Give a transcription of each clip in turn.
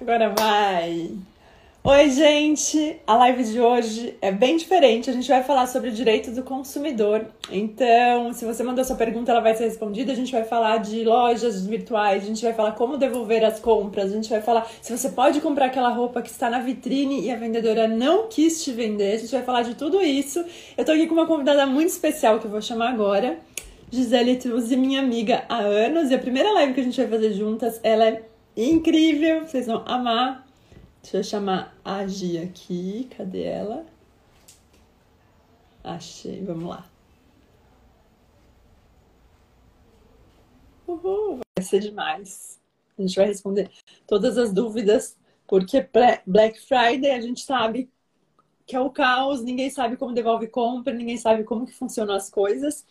Agora vai! Oi, gente! A live de hoje é bem diferente. A gente vai falar sobre o direito do consumidor. Então, se você mandou sua pergunta, ela vai ser respondida. A gente vai falar de lojas virtuais, a gente vai falar como devolver as compras, a gente vai falar se você pode comprar aquela roupa que está na vitrine e a vendedora não quis te vender. A gente vai falar de tudo isso. Eu tô aqui com uma convidada muito especial que eu vou chamar agora. Gisele Truzzi, minha amiga há anos, e a primeira live que a gente vai fazer juntas, ela é incrível, vocês vão amar. Deixa eu chamar a Gi aqui. Cadê ela? Achei. Vamos lá. Uhul, vai ser demais. A gente vai responder todas as dúvidas, porque Black Friday a gente sabe que é o caos, ninguém sabe como devolve compra, ninguém sabe como que funcionam as coisas.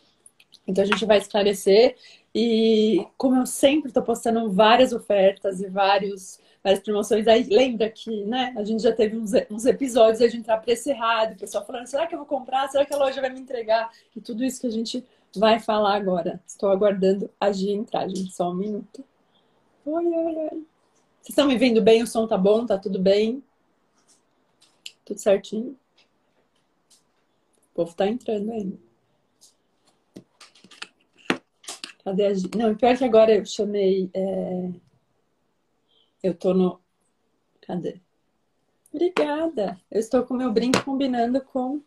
Então a gente vai esclarecer e como eu sempre estou postando várias ofertas e vários várias promoções. Aí lembra que, né, a gente já teve uns, uns episódios de entrar preço errado, o pessoal falando, será que eu vou comprar? Será que a loja vai me entregar? E tudo isso que a gente vai falar agora. Estou aguardando a Gia entrar, gente. Só um minuto. Oi, oi, oi. Vocês estão me vendo bem? O som tá bom? Tá tudo bem? Tudo certinho? O povo tá entrando ainda. A? Não, pior que agora eu chamei. É... Eu tô no. Cadê? Obrigada. Eu estou com meu brinco combinando com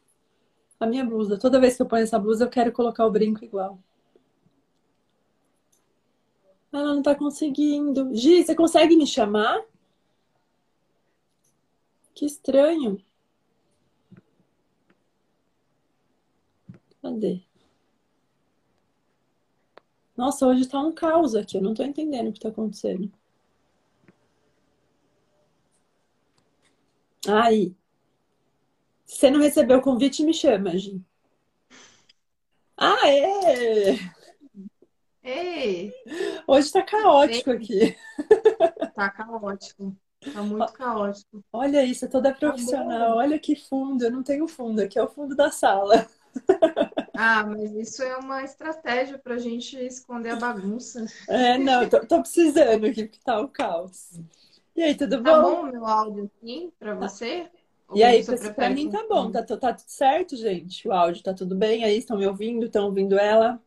a minha blusa. Toda vez que eu ponho essa blusa, eu quero colocar o brinco igual. Ela não tá conseguindo. Gi, você consegue me chamar? Que estranho. Cadê? Nossa, hoje tá um caos aqui. Eu não tô entendendo o que tá acontecendo. Aí. Se você não recebeu o convite, me chama, Gi. É! Ei! Hoje tá caótico Ei. aqui. Tá caótico. Tá muito caótico. Olha isso, é toda tá profissional. Tá Olha que fundo. Eu não tenho fundo, aqui é o fundo da sala. Ah, mas isso é uma estratégia pra gente esconder a bagunça. É, não, tô, tô precisando aqui, porque tá o caos. E aí, tudo tá bom? Tá bom o meu áudio aqui para você? E aí, para mim tá bom, tá, tá tudo certo, gente? O áudio tá tudo bem aí? Estão me ouvindo? Estão ouvindo ela?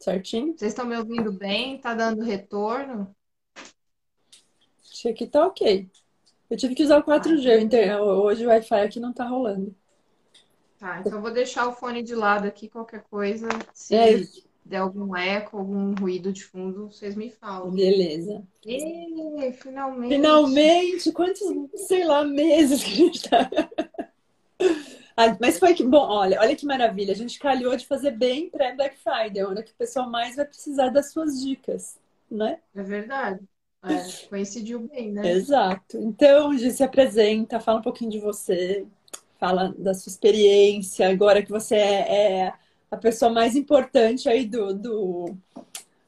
Certinho? Vocês estão me ouvindo bem? Tá dando retorno? Acho que tá ok. Eu tive que usar o 4G, ah, hoje o Wi-Fi aqui não tá rolando. Tá, então vou deixar o fone de lado aqui, qualquer coisa. Se... É, der algum eco, algum ruído de fundo, vocês me falam. Beleza. E, finalmente. Finalmente! Quantos, sei lá, meses que a gente tá. Ah, mas foi que bom, olha, olha que maravilha. A gente calhou de fazer bem pré-Black Friday, onde que o pessoal mais vai precisar das suas dicas, né? É verdade. É, coincidiu bem, né? Exato. Então, Gi, se apresenta, fala um pouquinho de você, fala da sua experiência, agora que você é, é a pessoa mais importante aí do, do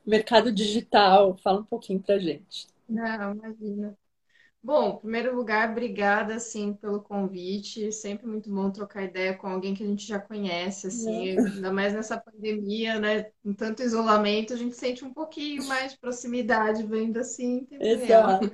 mercado digital. Fala um pouquinho pra gente. Não, imagina. Bom, em primeiro lugar, obrigada assim pelo convite. Sempre muito bom trocar ideia com alguém que a gente já conhece, assim, é. ainda mais nessa pandemia, né? Com tanto isolamento, a gente sente um pouquinho mais de proximidade vendo assim. Exato.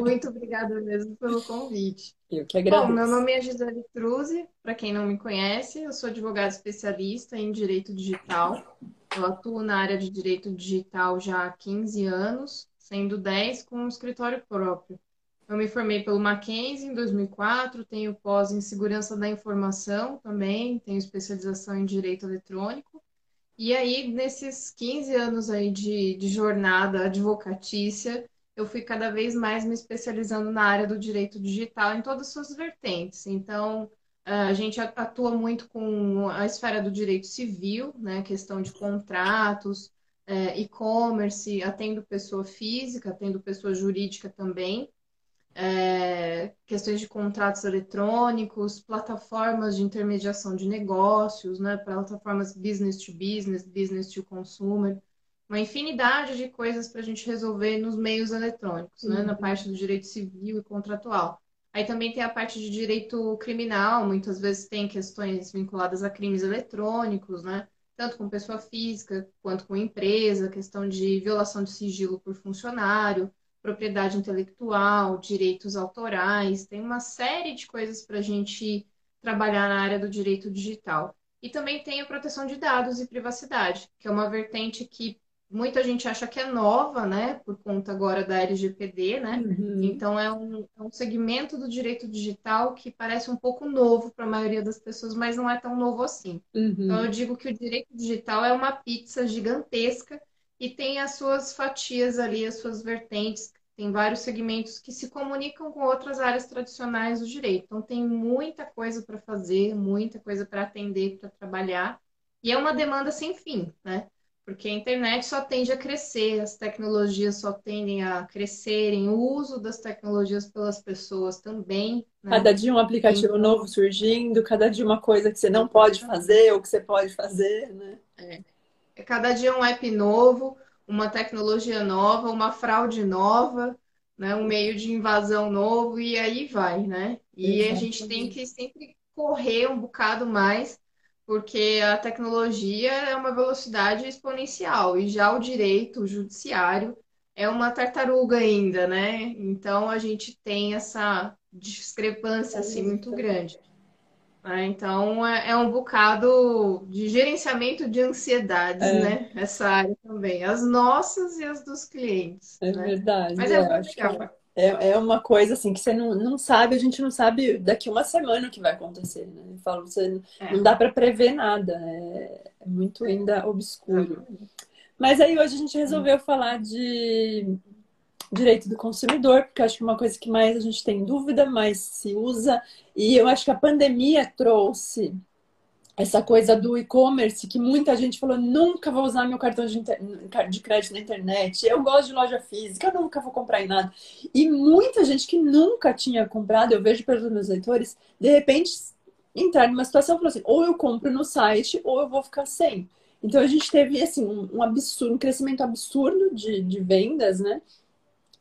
Muito obrigada mesmo pelo convite. Eu que agradeço. Bom, meu nome é Gisele Truzzi, para quem não me conhece, eu sou advogada especialista em direito digital. Eu atuo na área de direito digital já há 15 anos, sendo 10 com um escritório próprio. Eu me formei pelo Mackenzie em 2004, tenho pós em segurança da informação também, tenho especialização em direito eletrônico. E aí, nesses 15 anos aí de, de jornada advocatícia, eu fui cada vez mais me especializando na área do direito digital em todas as suas vertentes. Então, a gente atua muito com a esfera do direito civil, né, questão de contratos, é, e-commerce, atendo pessoa física, atendo pessoa jurídica também é, questões de contratos eletrônicos, plataformas de intermediação de negócios, né, plataformas business to business, business to consumer, uma infinidade de coisas para a gente resolver nos meios eletrônicos, uhum. né, na uhum. parte do direito civil e contratual. Aí também tem a parte de direito criminal, muitas vezes tem questões vinculadas a crimes eletrônicos, né? Tanto com pessoa física quanto com empresa, questão de violação de sigilo por funcionário, propriedade intelectual, direitos autorais, tem uma série de coisas para a gente trabalhar na área do direito digital. E também tem a proteção de dados e privacidade, que é uma vertente que muita gente acha que é nova, né, por conta agora da LGPD, né? Uhum. Então é um, é um segmento do direito digital que parece um pouco novo para a maioria das pessoas, mas não é tão novo assim. Uhum. Então eu digo que o direito digital é uma pizza gigantesca e tem as suas fatias ali, as suas vertentes, tem vários segmentos que se comunicam com outras áreas tradicionais do direito. Então tem muita coisa para fazer, muita coisa para atender, para trabalhar. E é uma demanda sem fim, né? porque a internet só tende a crescer, as tecnologias só tendem a crescerem, o uso das tecnologias pelas pessoas também. Né? Cada dia um aplicativo então, novo surgindo, cada dia uma coisa que você não pode fazer ou que você pode fazer, né? É. é cada dia um app novo, uma tecnologia nova, uma fraude nova, né? um meio de invasão novo e aí vai, né? E Exatamente. a gente tem que sempre correr um bocado mais porque a tecnologia é uma velocidade exponencial e já o direito, o judiciário, é uma tartaruga ainda, né? Então a gente tem essa discrepância assim muito grande. Né? Então é, é, um bocado de gerenciamento de ansiedades, é. né? Essa área também, as nossas e as dos clientes. É né? verdade. Mas é, legal. É, é uma coisa assim que você não, não sabe, a gente não sabe daqui uma semana o que vai acontecer, né? Eu falo, você é. não dá para prever nada, é, é, muito ainda obscuro. Mas aí hoje a gente resolveu falar de direito do consumidor, porque eu acho que é uma coisa que mais a gente tem dúvida, mais se usa, e eu acho que a pandemia trouxe essa coisa do e-commerce que muita gente falou nunca vou usar meu cartão de, de, crédito na internet eu gosto de loja física eu nunca vou comprar em nada. E muita gente que nunca tinha comprado eu vejo pelos meus leitores de repente entrar numa situação e falar assim ou eu compro no site ou eu vou ficar sem. Então a gente teve assim um, um absurdo um crescimento absurdo de, de vendas né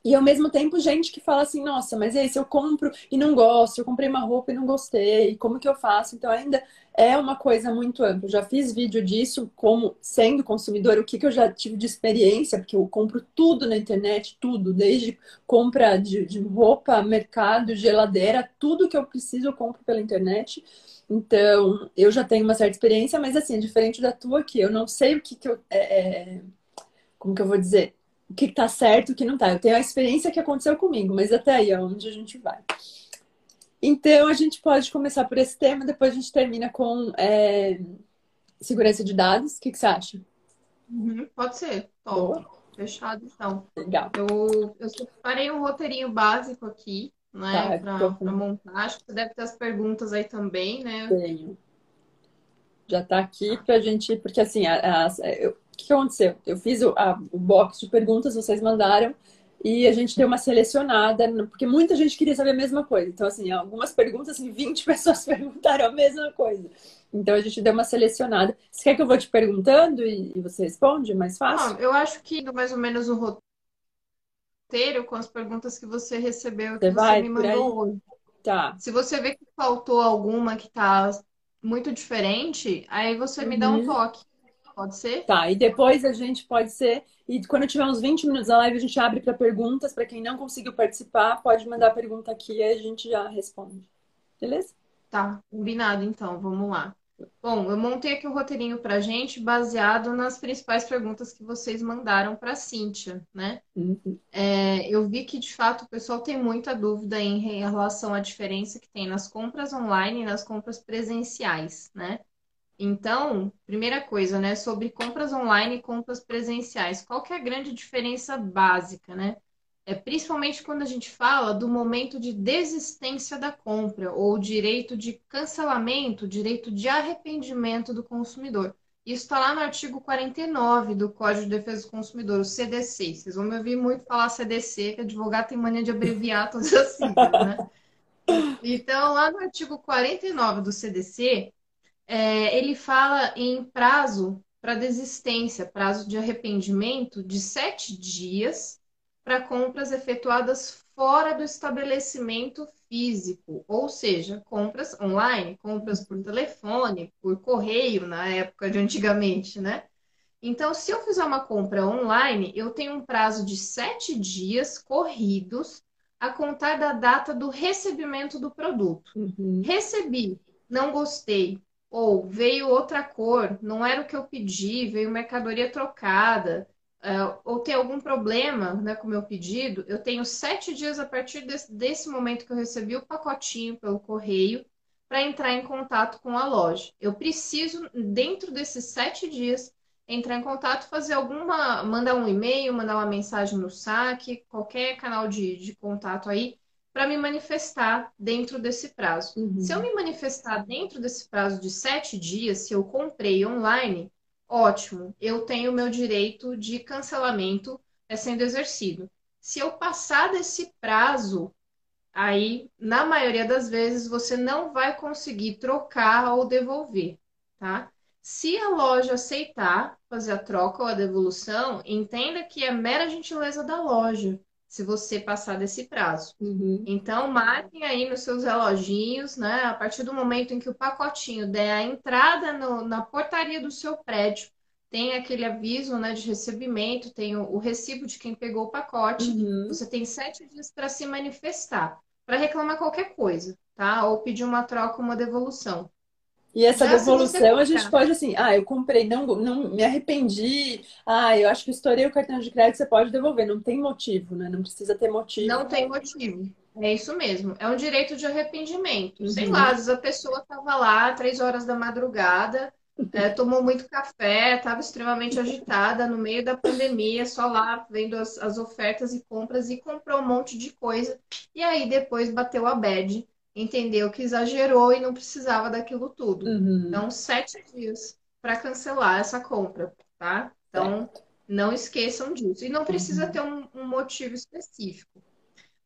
e ao mesmo tempo, gente que fala assim, nossa, mas aí se eu compro e não gosto, eu comprei uma roupa e não gostei, como que eu faço? Então ainda é uma coisa muito ampla. Eu já fiz vídeo disso, como sendo consumidor, o que, que eu já tive de experiência, porque eu compro tudo na internet, tudo, desde compra de, de roupa, mercado, geladeira, tudo que eu preciso eu compro pela internet. Então, eu já tenho uma certa experiência, mas assim, diferente da tua aqui, eu não sei o que, que eu. É, é, como que eu vou dizer? O que está certo e o que não está. Eu tenho a experiência que aconteceu comigo, mas até aí é onde a gente vai. Então, a gente pode começar por esse tema, depois a gente termina com é, segurança de dados. O que, que você acha? Uhum, pode ser. Top. Fechado, então. Legal. Eu, eu separei um roteirinho básico aqui, né, tá, para montar. Acho que você deve ter as perguntas aí também, né? Tenho. Já está aqui para a gente, porque assim, a, a, eu, o que aconteceu? Eu fiz o, a, o box de perguntas, vocês mandaram, e a gente deu uma selecionada, porque muita gente queria saber a mesma coisa. Então, assim, algumas perguntas, assim, 20 pessoas perguntaram a mesma coisa. Então, a gente deu uma selecionada. Você quer que eu vou te perguntando e, você responde mais fácil? Não, eu acho que mais ou menos o roteiro com as perguntas que você recebeu, que você, você me mandou hoje. Tá. Se você vê que faltou alguma que tá muito diferente, aí você uhum. me dá um uhum. toque. Pode ser? Tá, e depois a gente pode ser. E quando tiver uns 20 minutos da live, a gente abre para perguntas. Para quem não conseguiu participar, pode mandar pergunta aqui e a gente já responde. Beleza? Tá, combinado então, vamos lá. Bom, eu montei aqui um roteirinho para gente baseado nas principais perguntas que vocês mandaram para a Cíntia, né? Uhum. É, eu vi que de fato o pessoal tem muita dúvida em relação à diferença que tem nas compras online e nas compras presenciais, né? Então, primeira coisa, né, sobre compras online e compras presenciais. Qual que é a grande diferença básica, né? É principalmente quando a gente fala do momento de desistência da compra ou direito de cancelamento, direito de arrependimento do consumidor. Isso está lá no artigo 49 do Código de Defesa do Consumidor, o CDC. Vocês vão me ouvir muito falar CDC, que advogado tem mania de abreviar todas as siglas, né? Então, lá no artigo 49 do CDC, é, ele fala em prazo para desistência, prazo de arrependimento de sete dias para compras efetuadas fora do estabelecimento físico, ou seja, compras online, compras por telefone, por correio, na época de antigamente, né? Então, se eu fizer uma compra online, eu tenho um prazo de sete dias corridos a contar da data do recebimento do produto. Uhum. Recebi, não gostei, ou veio outra cor, não era o que eu pedi, veio mercadoria trocada, uh, ou tem algum problema né, com o meu pedido, eu tenho sete dias a partir desse, desse momento que eu recebi o pacotinho pelo correio para entrar em contato com a loja. Eu preciso, dentro desses sete dias, entrar em contato, fazer alguma, mandar um e-mail, mandar uma mensagem no saque, qualquer canal de, de contato aí, para me manifestar dentro desse prazo. Uhum. Se eu me manifestar dentro desse prazo de sete dias, se eu comprei online, ótimo, eu tenho o meu direito de cancelamento é sendo exercido. Se eu passar desse prazo, aí, na maioria das vezes, você não vai conseguir trocar ou devolver, tá? Se a loja aceitar fazer a troca ou a devolução, entenda que é mera gentileza da loja se você passar desse prazo. Uhum. Então, marquem aí nos seus reloginhos, né? A partir do momento em que o pacotinho der a entrada no, na portaria do seu prédio, tem aquele aviso né, de recebimento, tem o, o recibo de quem pegou o pacote. Uhum. Você tem sete dias para se manifestar, para reclamar qualquer coisa, tá? Ou pedir uma troca, uma devolução. E essa Já devolução a gente pode assim, ah, eu comprei, não, não me arrependi, ah, eu acho que estourei o cartão de crédito, você pode devolver, não tem motivo, né? Não precisa ter motivo. Não tem motivo. É isso mesmo. É um direito de arrependimento. Uhum. Sei lá, às vezes a pessoa estava lá três horas da madrugada, é, tomou muito café, estava extremamente agitada no meio da pandemia, só lá vendo as, as ofertas e compras e comprou um monte de coisa. E aí depois bateu a bad entendeu que exagerou e não precisava daquilo tudo. Uhum. Então, sete dias para cancelar essa compra, tá? Então, certo. não esqueçam disso. E não precisa uhum. ter um, um motivo específico.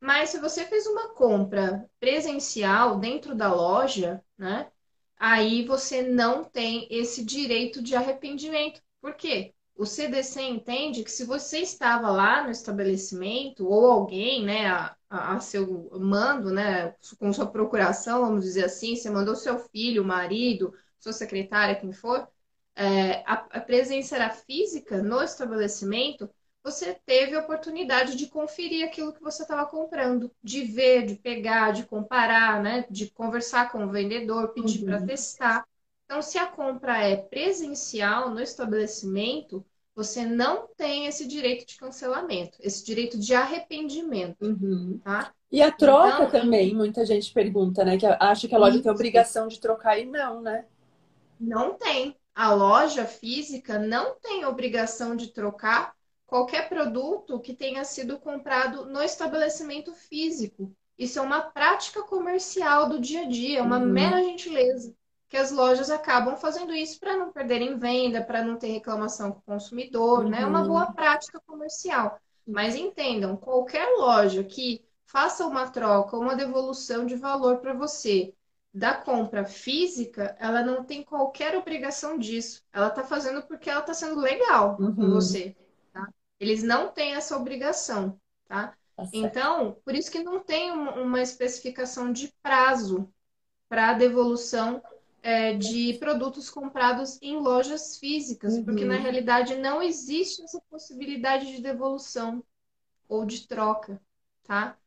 Mas se você fez uma compra presencial dentro da loja, né? Aí você não tem esse direito de arrependimento. Por quê? O CDC entende que se você estava lá no estabelecimento ou alguém, né, a, a, seu mando, né, com sua procuração, vamos dizer assim, você mandou seu filho, marido, sua secretária, quem for, é, a, a presença era física no estabelecimento, você teve a oportunidade de conferir aquilo que você estava comprando, de ver, de pegar, de comparar, né, de conversar com o vendedor, pedir uhum. para testar. Então, se a compra é presencial no estabelecimento, você não tem esse direito de cancelamento, esse direito de arrependimento, uhum. tá? E a troca então, também, muita gente pergunta, né? Que acha que a loja isso. tem obrigação de trocar e não, né? Não tem. A loja física não tem obrigação de trocar qualquer produto que tenha sido comprado no estabelecimento físico. Isso é uma prática comercial do dia a dia, é uma uhum. mera gentileza que as lojas acabam fazendo isso para não perderem venda, para não ter reclamação com o consumidor, uhum. né? É uma boa uhum. prática comercial. Mas entendam, qualquer loja que faça uma troca, uma devolução de valor para você da compra física, ela não tem qualquer obrigação disso. Ela está fazendo porque ela está sendo legal uhum. com você. Tá? Eles não têm essa obrigação, tá? tá então, por isso que não tem uma especificação de prazo para devolução é, de produtos comprados em lojas físicas, uhum. porque na realidade não existe essa possibilidade de devolução ou de troca, tá?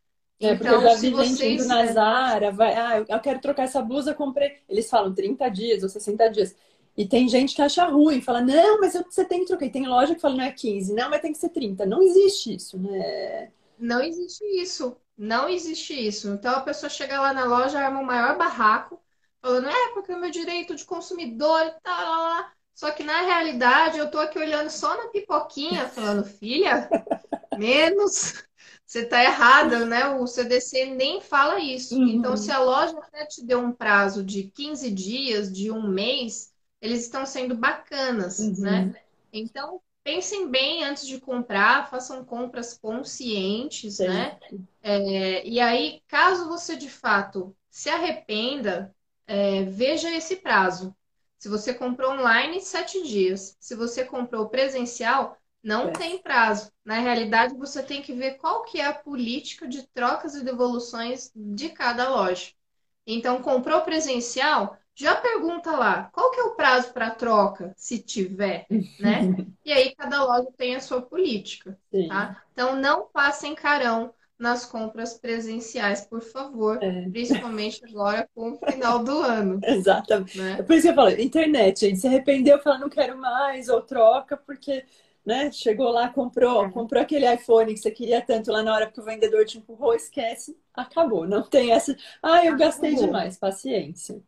É, porque então, eu já vi gente vocês... indo na Zara, vai, ah, eu quero trocar essa blusa, comprei. Eles falam 30 dias ou 60 dias. E tem gente que acha ruim, fala, não, mas você tem que trocar. E tem loja que fala, não é 15, não, mas tem que ser 30. Não existe isso, né? Não existe isso. Não existe isso. Então a pessoa chega lá na loja, arma o maior barraco, falando, é, porque é o meu direito de consumidor e tal, lá, lá. Só que na realidade eu tô aqui olhando só na pipoquinha, falando, filha, menos, você tá errada, né? O CDC nem fala isso. Uhum. Então, se a loja até te deu um prazo de 15 dias, de um mês, eles estão sendo bacanas, uhum. né? Então, pensem bem antes de comprar, façam compras conscientes, Sim. né? É, e aí, caso você de fato se arrependa, é, veja esse prazo. Se você comprou online, sete dias. Se você comprou presencial, não é. tem prazo. Na realidade, você tem que ver qual que é a política de trocas e devoluções de cada loja. Então, comprou presencial, já pergunta lá, qual que é o prazo para troca, se tiver, né? E aí cada loja tem a sua política, Sim. tá? Então não passem carão nas compras presenciais, por favor, É. principalmente agora com o final do ano, Exatamente. né? É por isso que eu falo, internet, gente, se arrependeu, fala, não quero mais, ou troca, porque, né, chegou lá, comprou, É. comprou aquele iPhone que você queria tanto lá na hora que o vendedor te empurrou, esquece, acabou. Não tem essa, ah, eu gastei Acabou. demais, paciência.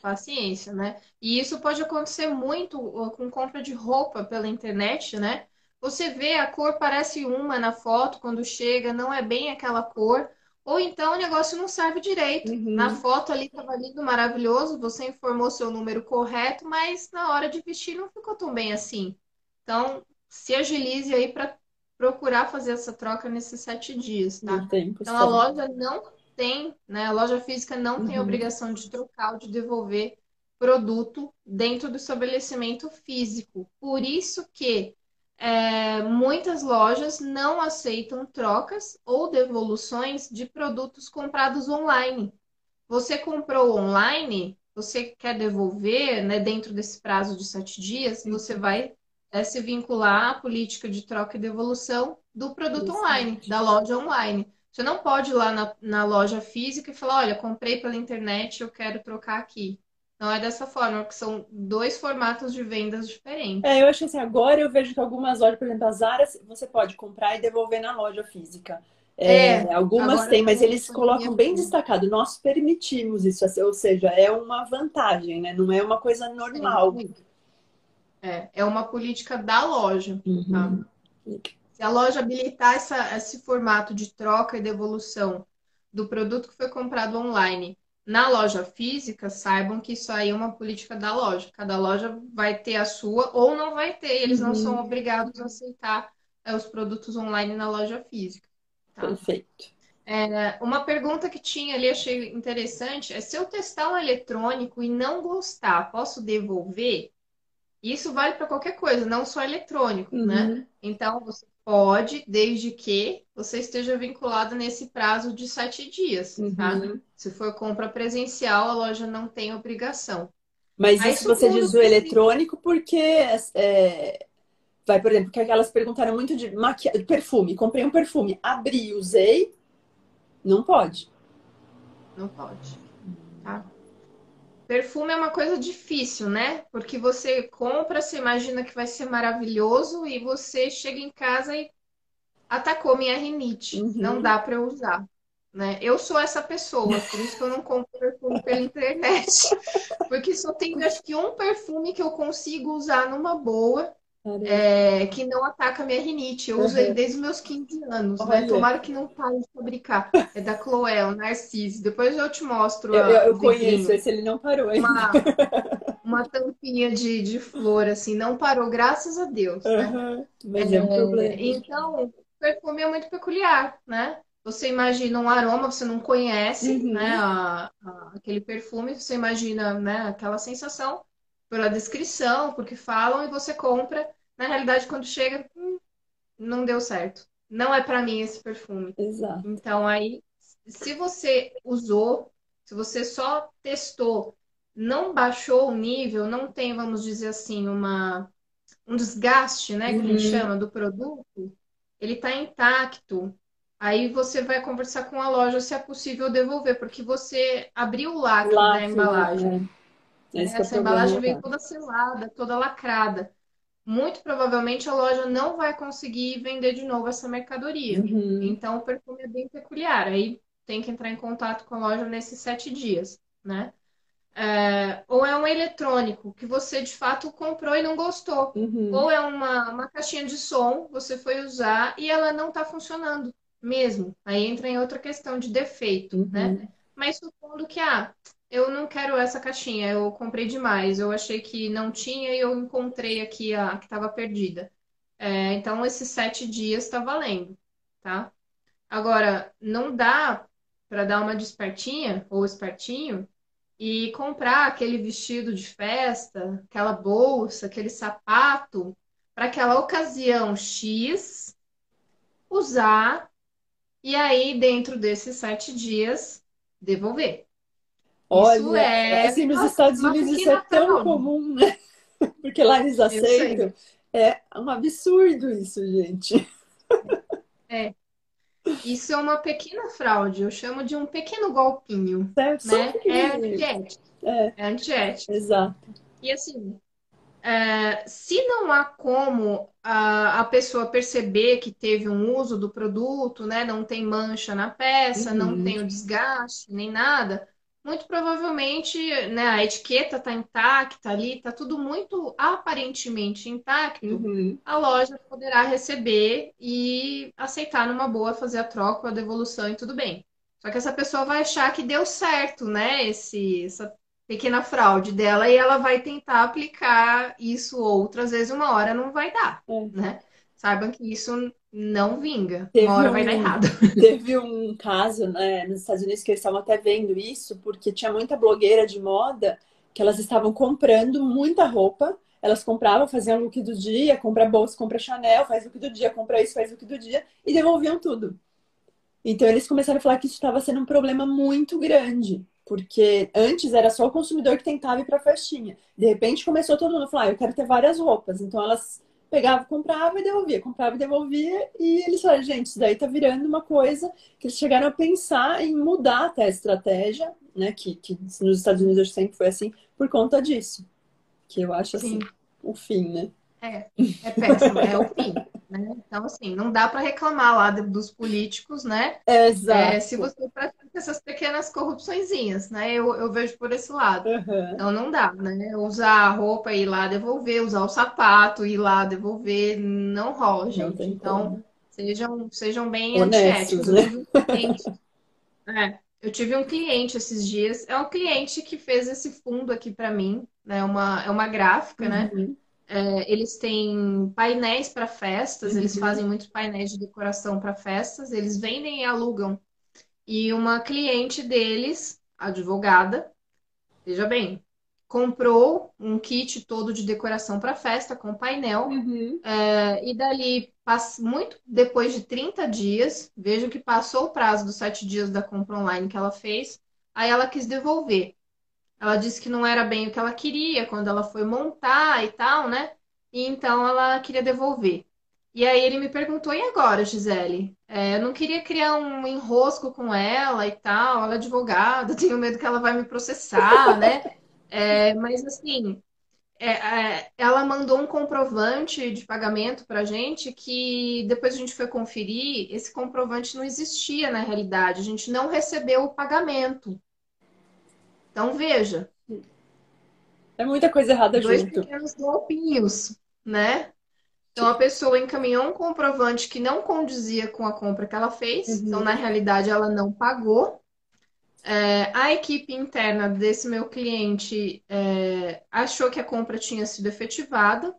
Paciência, né? E isso pode acontecer muito uh, com compra de roupa pela internet, né? Você vê a cor parece uma na foto, quando chega, não é bem aquela cor. Ou então o negócio não serve direito. Uhum. Na foto ali estava lindo, maravilhoso, você informou seu número correto, mas na hora de vestir não ficou tão bem assim. Então, se agilize aí para procurar fazer essa troca nesses sete dias, tá? Tempo Então, a loja não tem, né? A loja física não tem Uhum. obrigação de trocar ou de devolver produto dentro do estabelecimento físico. Por isso que é, muitas lojas não aceitam trocas ou devoluções de produtos comprados online. Você comprou online, você quer devolver, né, dentro desse prazo de sete dias, você vai é, se vincular à política de troca e devolução do produto online, da loja online. Você não pode ir lá na, na loja física e falar, olha, comprei pela internet, eu quero trocar aqui. Não é dessa forma, porque são dois formatos de vendas diferentes. É, eu acho que assim, agora eu vejo que algumas lojas, por exemplo, as Zara, você pode comprar e devolver na loja física. É, É, algumas têm, mas eles colocam bem tudo. destacado. Nós permitimos isso, assim, ou seja, é uma vantagem, né? Não é uma coisa normal. É, é uma política da loja. Uhum. Se a loja habilitar essa, esse formato de troca e devolução do produto que foi comprado online na loja física, saibam que isso aí é uma política da loja. Cada loja vai ter a sua ou não vai ter. Eles não Uhum. são obrigados a aceitar é, os produtos online na loja física. tá? Perfeito. É, uma pergunta que tinha ali, achei interessante, é se eu testar um eletrônico e não gostar, posso devolver? Isso vale para qualquer coisa, não só eletrônico, né? Uhum. Então, você pode, desde que você esteja vinculado nesse prazo de sete dias, tá? Uhum. Se for compra presencial, a loja não tem obrigação. Mas Aí, isso você diz o que- eletrônico porque é, vai, por exemplo, que elas perguntaram muito de maquiagem, perfume. Comprei um perfume, abri, usei, não pode. Não pode, tá? Perfume é uma coisa difícil, né? Porque você compra, você imagina que vai ser maravilhoso e você chega em casa e atacou minha rinite. Uhum. Não dá para usar, né? Eu sou essa pessoa, por isso que eu não compro perfume pela internet. Porque só tem, acho que um perfume que eu consigo usar numa boa. É, que não ataca a minha rinite. Eu uso Uhum. ele desde os meus 15 anos, né? Tomara que não pare de fabricar. É da Chloé, o Narcisse. Depois eu te mostro Eu, a- eu, conheço, esse ele não parou ainda. Uma, uma tampinha de, de flor, assim. Não parou, graças a Deus, né? Uhum. Mas é um É, problema. Então, o perfume é muito peculiar, né? Você imagina um aroma, você não conhece, Uhum. né? a- a- aquele perfume, você imagina, né? Aquela sensação pela descrição, porque falam, e você compra. Na realidade, quando chega, hum, não deu certo. Não é para mim esse perfume. Exato. Então, aí, se você usou, se você só testou, não baixou o nível, não tem, vamos dizer assim, uma, um desgaste, né, que a gente Uhum. chama do produto, ele está intacto. Aí você vai conversar com a loja se é possível devolver, porque você abriu o lacre da embalagem. é. Esse é o Essa embalagem problema. veio toda selada, toda lacrada. Muito provavelmente a loja não vai conseguir vender de novo essa mercadoria. Uhum. Então, o perfume é bem peculiar. Aí tem que entrar em contato com a loja nesses sete dias, né? É, ou é um eletrônico que você de fato comprou e não gostou. Uhum. Ou é uma, uma caixinha de som, você foi usar e ela não está funcionando mesmo. Aí entra em outra questão de defeito, Uhum. né? Mas supondo que, ah, eu não quero essa caixinha, eu comprei demais, eu achei que não tinha e eu encontrei aqui a que estava perdida. É, então, esses sete dias está valendo, tá? Agora, não dá para dar uma despertinha ou espertinho e comprar aquele vestido de festa, aquela bolsa, aquele sapato para aquela ocasião X, usar e aí, dentro desses sete dias, devolver. Olha, é... assim, nos Estados Unidos isso é tão comum, né? Porque lá eles aceitam. É um absurdo isso, gente. É. Isso é uma pequena fraude, eu chamo de um pequeno golpinho. Certo, né? É antiético. É. é antiético. Exato. E assim, é, se não há como a, a pessoa perceber que teve um uso do produto, né, não tem mancha na peça, uhum. não tem o desgaste, nem nada, muito provavelmente né, a etiqueta está intacta ali, está tudo muito aparentemente intacto, uhum. a loja poderá receber e aceitar numa boa fazer a troca, a devolução e tudo bem. Só que essa pessoa vai achar que deu certo, né? Esse, essa pequena fraude dela e ela vai tentar aplicar isso outras vezes, uma hora não vai dar, é. né? Saibam que isso não vinga, teve uma hora um, vai dar errado. Teve um caso né, nos Estados Unidos que eles estavam até vendo isso, porque tinha muita blogueira de moda que elas estavam comprando muita roupa, elas compravam, faziam look do dia, compra bolsa, compra Chanel, faz look do dia, compra isso, faz look do dia, e devolviam tudo. Então eles começaram a falar que isso estava sendo um problema muito grande. Porque antes era só o consumidor que tentava ir para a festinha. De repente começou todo mundo a falar, ah, eu quero ter várias roupas. Então elas pegavam, compravam e devolvia, comprava e devolvia. E eles falaram, gente, isso daí tá virando uma coisa que eles chegaram a pensar em mudar até a estratégia, né? Que, que nos Estados Unidos sempre foi assim, por conta disso. Que eu acho assim, Sim. o fim, né? É, é péssimo, é o fim. Né? Então, assim, não dá para reclamar lá dos políticos, né? Exato. É, se você pratica essas pequenas corrupçõezinhas, né? Eu, eu vejo por esse lado. Uhum. Então, não dá, né? Usar a roupa e ir lá devolver, usar o sapato e ir lá devolver, não rola, gente. Não então, sejam, sejam bem Honestos, antiéticos. Né? É, eu tive um cliente esses dias, é um cliente que fez esse fundo aqui para mim, né? Uma, é uma gráfica, né? uhum. né? É, eles têm painéis para festas, uhum. eles fazem muitos painéis de decoração para festas, eles vendem e alugam. E uma cliente deles, advogada, veja bem, comprou um kit todo de decoração para festa com painel. Uhum. É, e dali, muito depois de 30 dias, vejo que passou o prazo dos 7 dias da compra online que ela fez, aí ela quis devolver. Ela disse que não era bem o que ela queria quando ela foi montar e tal, né? E então ela queria devolver. E aí ele me perguntou: e agora, Gisele? É, eu não queria criar um enrosco com ela e tal. Ela é advogada, tenho medo que ela vai me processar, né? É, mas assim, é, é, ela mandou um comprovante de pagamento para gente que depois a gente foi conferir, esse comprovante não existia na realidade. A gente não recebeu o pagamento. Então, veja. É muita coisa errada dois junto. Dois pequenos golpinhos, né? Então, a pessoa encaminhou um comprovante que não condizia com a compra que ela fez. Uhum. Então, na realidade, ela não pagou. É, a equipe interna desse meu cliente é, achou que a compra tinha sido efetivada,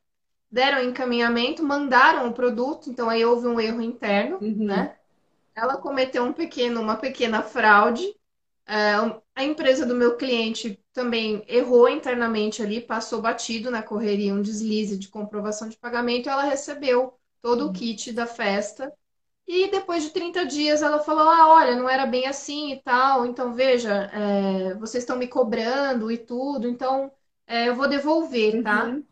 deram encaminhamento, mandaram o produto, então aí houve um erro interno, uhum. né? Ela cometeu um pequeno, uma pequena fraude, é, a empresa do meu cliente também errou internamente ali, passou batido na correria um deslize de comprovação de pagamento, ela recebeu todo o uhum. kit da festa. E depois de 30 dias ela falou: Ah, olha, não era bem assim e tal, então veja, é, vocês estão me cobrando e tudo, então é, eu vou devolver, tá? Uhum.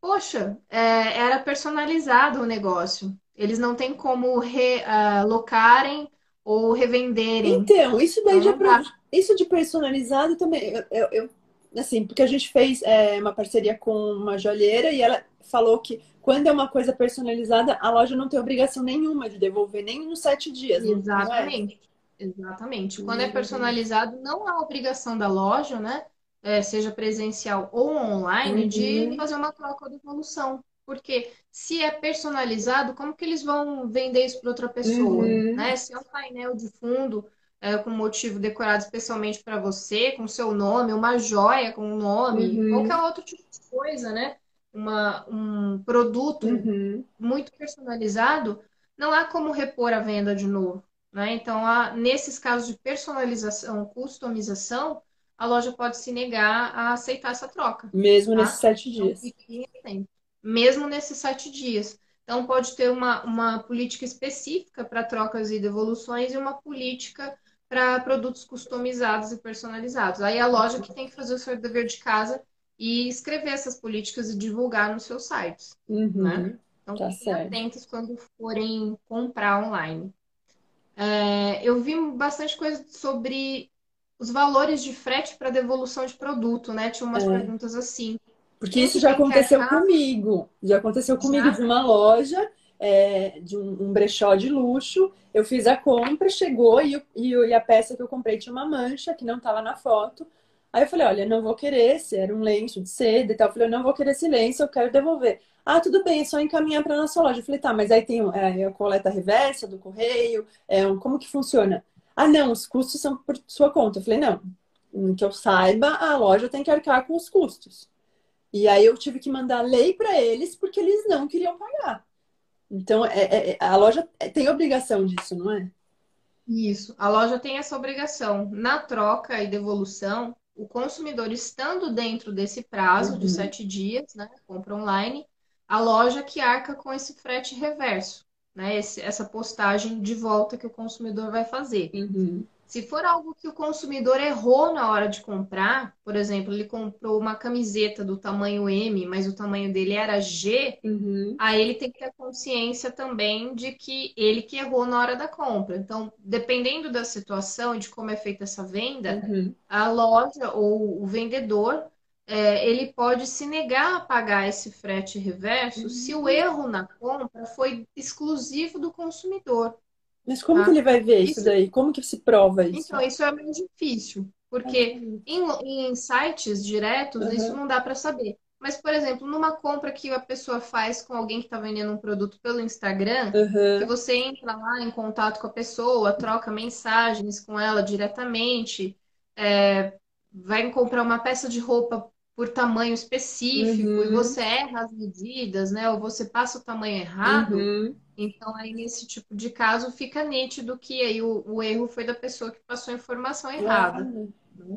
Poxa, é, era personalizado o negócio. Eles não têm como relocarem uh, ou revenderem. Então, isso daí então, já isso de personalizado também, eu, eu, eu, assim, porque a gente fez é, uma parceria com uma joalheira e ela falou que quando é uma coisa personalizada, a loja não tem obrigação nenhuma de devolver, nem nos sete dias. Exatamente. É? Exatamente. Quando é personalizado, não há obrigação da loja, né? É, seja presencial ou online, uhum. de fazer uma troca ou devolução. Porque se é personalizado, como que eles vão vender isso para outra pessoa? Uhum. Né? Se é um painel de fundo é, com motivo decorado especialmente para você, com seu nome, uma joia com o nome, uhum. qualquer outro tipo de coisa, né? Uma, um produto uhum. muito personalizado, não há como repor a venda de novo. Né? Então, há, nesses casos de personalização, customização, a loja pode se negar a aceitar essa troca. Mesmo tá? nesses sete dias. Então, mesmo nesses sete dias. Então, pode ter uma, uma política específica para trocas e devoluções e uma política para produtos customizados e personalizados. Aí a loja que tem que fazer o seu dever de casa e escrever essas políticas e divulgar nos seus sites, Uhum. né? Então, Tá fiquem certo. atentos quando forem comprar online. É, eu vi bastante coisa sobre os valores de frete para devolução de produto, né? Tinha umas É. perguntas assim. Porque isso já aconteceu comigo. Já aconteceu comigo Já? de uma loja, é, de um, um brechó de luxo. Eu fiz a compra, chegou e, e, e a peça que eu comprei tinha uma mancha que não estava na foto. Aí eu falei, olha, não vou querer, se era um lenço de seda e tal. Eu falei, eu não vou querer esse lenço, eu quero devolver. Ah, tudo bem, é só encaminhar para nossa loja. Eu falei, tá, mas aí tem é, a coleta reversa do correio, é, como que funciona? Ah, não, os custos são por sua conta. Eu falei, não, que eu saiba, a loja tem que arcar com os custos. E aí eu tive que mandar lei para eles porque eles não queriam pagar. Então, é- é- é- a loja tem obrigação disso, não é? Isso, a loja tem essa obrigação. Na troca e devolução, o consumidor estando dentro desse prazo de Uhum. sete dias, né, compra online, a loja que arca com esse frete reverso, né, esse- essa postagem de volta que o consumidor vai fazer. Uhum. Se for algo que o consumidor errou na hora de comprar, por exemplo, ele comprou uma camiseta do tamanho M, mas o tamanho dele era G, Uhum. aí ele tem que ter consciência também de que ele que errou na hora da compra. Então, dependendo da situação e de como é feita essa venda, Uhum. a loja ou o vendedor, é, ele pode se negar a pagar esse frete reverso se o erro na compra foi exclusivo do consumidor. Mas como Tá. que ele vai ver isso Isso- daí? Como que se prova isso? Então, isso é meio difícil, porque em, em sites diretos Uhum. isso não dá para saber. Mas, por exemplo, numa compra que a pessoa faz com alguém que está vendendo um produto pelo Instagram, que Uhum. você entra lá em contato com a pessoa, troca mensagens com ela diretamente, é, vai comprar uma peça de roupa por tamanho específico Uhum. e você erra as medidas, né? Ou você passa o tamanho errado. Uhum. Então, aí nesse tipo de caso, fica nítido que aí o, o erro foi da pessoa que passou a informação errada. Claro.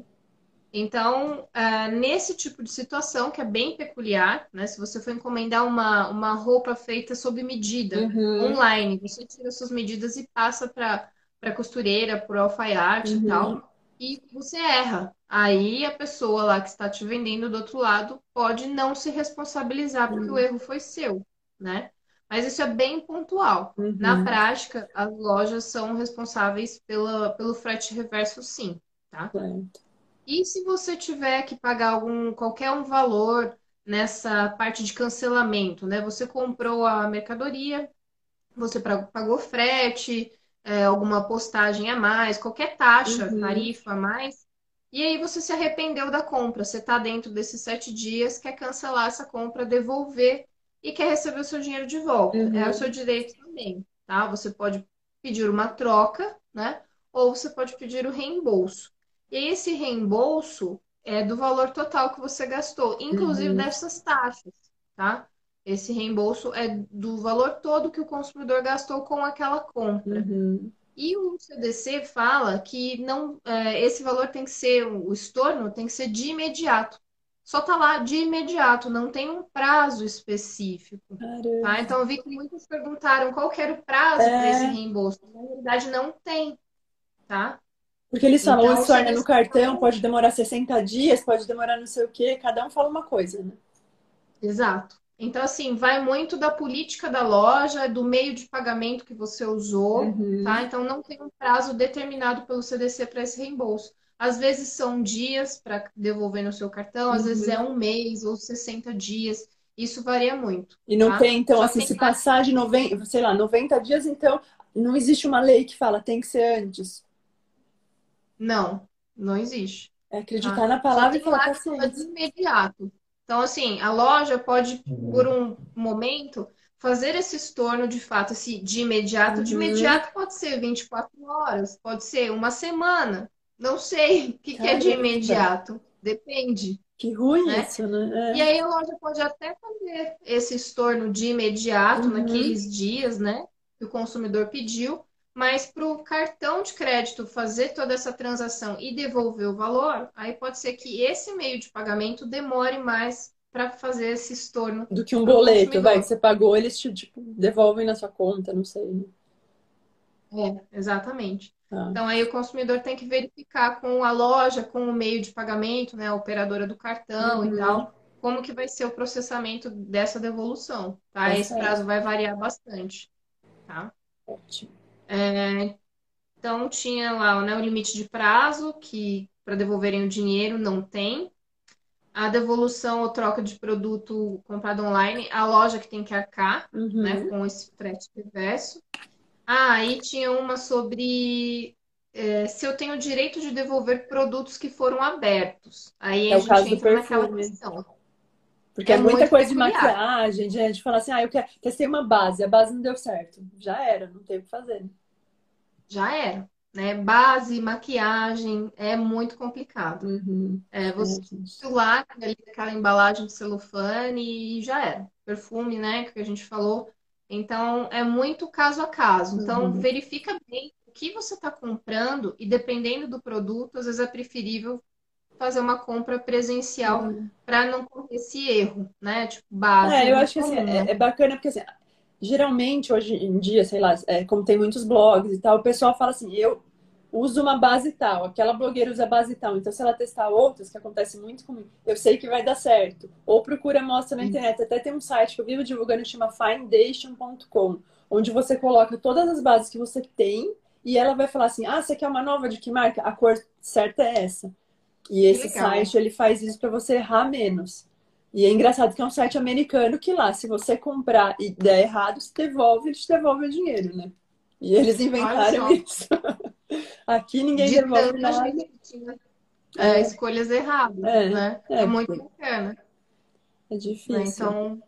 Então, ah, nesse tipo de situação, que é bem peculiar, né? Se você for encomendar uma, uma roupa feita sob medida, Uhum. online, você tira suas medidas e passa para para costureira, por alfaiate Uhum. e tal, e você erra. Aí a pessoa lá que está te vendendo do outro lado pode não se responsabilizar porque Uhum. o erro foi seu, né? Mas isso é bem pontual. Uhum. Na prática, as lojas são responsáveis pela, pelo frete reverso, sim, tá? Certo. E se você tiver que pagar algum, qualquer um valor nessa parte de cancelamento, né? Você comprou a mercadoria, você pagou frete, é, alguma postagem a mais, qualquer taxa, Uhum. tarifa a mais, e aí você se arrependeu da compra, você está dentro desses sete dias, quer cancelar essa compra, devolver e quer receber o seu dinheiro de volta. Uhum. É o seu direito também, tá? Você pode pedir uma troca, né? Ou você pode pedir o reembolso. E esse reembolso é do valor total que você gastou, inclusive Uhum. dessas taxas, tá? Esse reembolso é do valor todo que o consumidor gastou com aquela compra. Uhum. E o CDC fala que não, é, esse valor tem que ser, o estorno tem que ser de imediato. Só tá lá de imediato, não tem um prazo específico. Tá? Então eu vi que muitos perguntaram qual era o prazo É. para esse reembolso. Na realidade, não tem, tá? Porque eles falam, Então, o estorna você no cartão pode demorar 60 dias, pode demorar não sei o quê, cada um fala uma coisa, né? Exato. Então, assim, vai muito da política da loja, do meio de pagamento que você usou, Uhum. tá? Então, não tem um prazo determinado pelo CDC para esse reembolso. Às vezes são dias para devolver no seu cartão, às Uhum. vezes é um mês ou 60 dias. Isso varia muito, E não tá? tem, então, Só assim, se passar de 90, sei lá, 90 dias, então não existe uma lei que fala tem que ser antes. Não, não existe. É acreditar Ah, na palavra e falar fala de imediato. Então, assim, a loja pode, por um momento, fazer esse estorno de fato, esse de imediato. De Uhum. imediato pode ser 24 horas, pode ser uma semana. Não sei o que, que é de imediato. Depende. Que ruim Né? isso, né? E aí a loja pode até fazer esse estorno de imediato Uhum. naqueles dias, né? Que o consumidor pediu. Mas para o cartão de crédito fazer toda essa transação e devolver o valor, aí pode ser que esse meio de pagamento demore mais para fazer esse estorno. Do que um boleto, consumidor. vai, que você pagou, eles te, tipo, devolvem na sua conta, não sei. né? É, exatamente. Tá. Então aí o consumidor tem que verificar com a loja, com o meio de pagamento, né, a operadora do cartão Uhum. e tal, como que vai ser o processamento dessa devolução, tá? Tá Esse certo. prazo vai variar bastante, tá? Ótimo. É, então tinha lá, né, o limite de prazo que para devolverem o dinheiro não tem. A devolução ou troca de produto comprado online, a loja que tem que arcar, né, Uhum. com esse frete reverso. Ah, aí tinha uma sobre é, se eu tenho o direito de devolver produtos que foram abertos. Aí É a gente entra naquela questão. Porque É é muita coisa de peculiar. maquiagem, de a gente falar assim, ah, eu quero, testei uma base, a base não deu certo. Já era, não tem o que fazer. Já era, né? Base, maquiagem, é muito complicado. Uhum. É, É, você gente. lá ali aquela embalagem de celofane e já era. Perfume, né, que a gente falou. Então, é muito caso a caso. Então, Uhum. verifica bem o que você está comprando e dependendo do produto, às vezes é preferível fazer uma compra presencial Uhum. para não correr esse erro, né? Tipo, base É, é eu acho que assim, né? é, é bacana porque assim, geralmente hoje em dia, sei lá, é, como tem muitos blogs e tal, o pessoal fala assim, eu uso uma base tal, aquela blogueira usa base tal, então se ela testar outras, que acontece muito comigo, eu sei que vai dar certo. Ou procura mostra na internet, até tem um site que eu vivo divulgando que chama findation.com, onde você coloca todas as bases que você tem e ela vai falar assim: "Ah, você quer uma nova de que marca? A cor certa é essa". E esse legal. site ele faz isso para você errar menos. E é engraçado que é um site americano que lá, se você comprar e der errado, se devolve, eles devolvem o dinheiro, né? E eles inventaram isso. Aqui ninguém De devolve nada. gente tinha é, escolhas erradas, É, né? é, É muito bacana. É né? difícil. Então,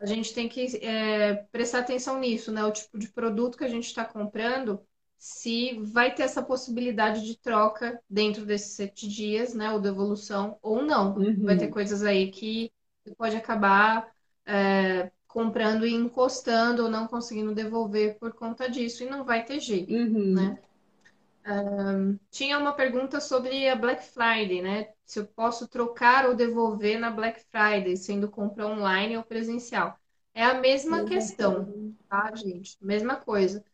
a gente tem que é, prestar atenção nisso, né? O tipo de produto que a gente está comprando, se vai ter essa possibilidade de troca dentro desses sete dias, né? Ou devolução, ou não. Uhum. Vai ter coisas aí que você pode acabar é, comprando e encostando ou não conseguindo devolver por conta disso, e não vai ter jeito Uhum. né? Tinha uma pergunta sobre a Black Friday, né? Se eu posso trocar ou devolver na Black Friday, sendo compra online ou presencial. É a mesma Mesma questão, tá, gente? Mesma coisa.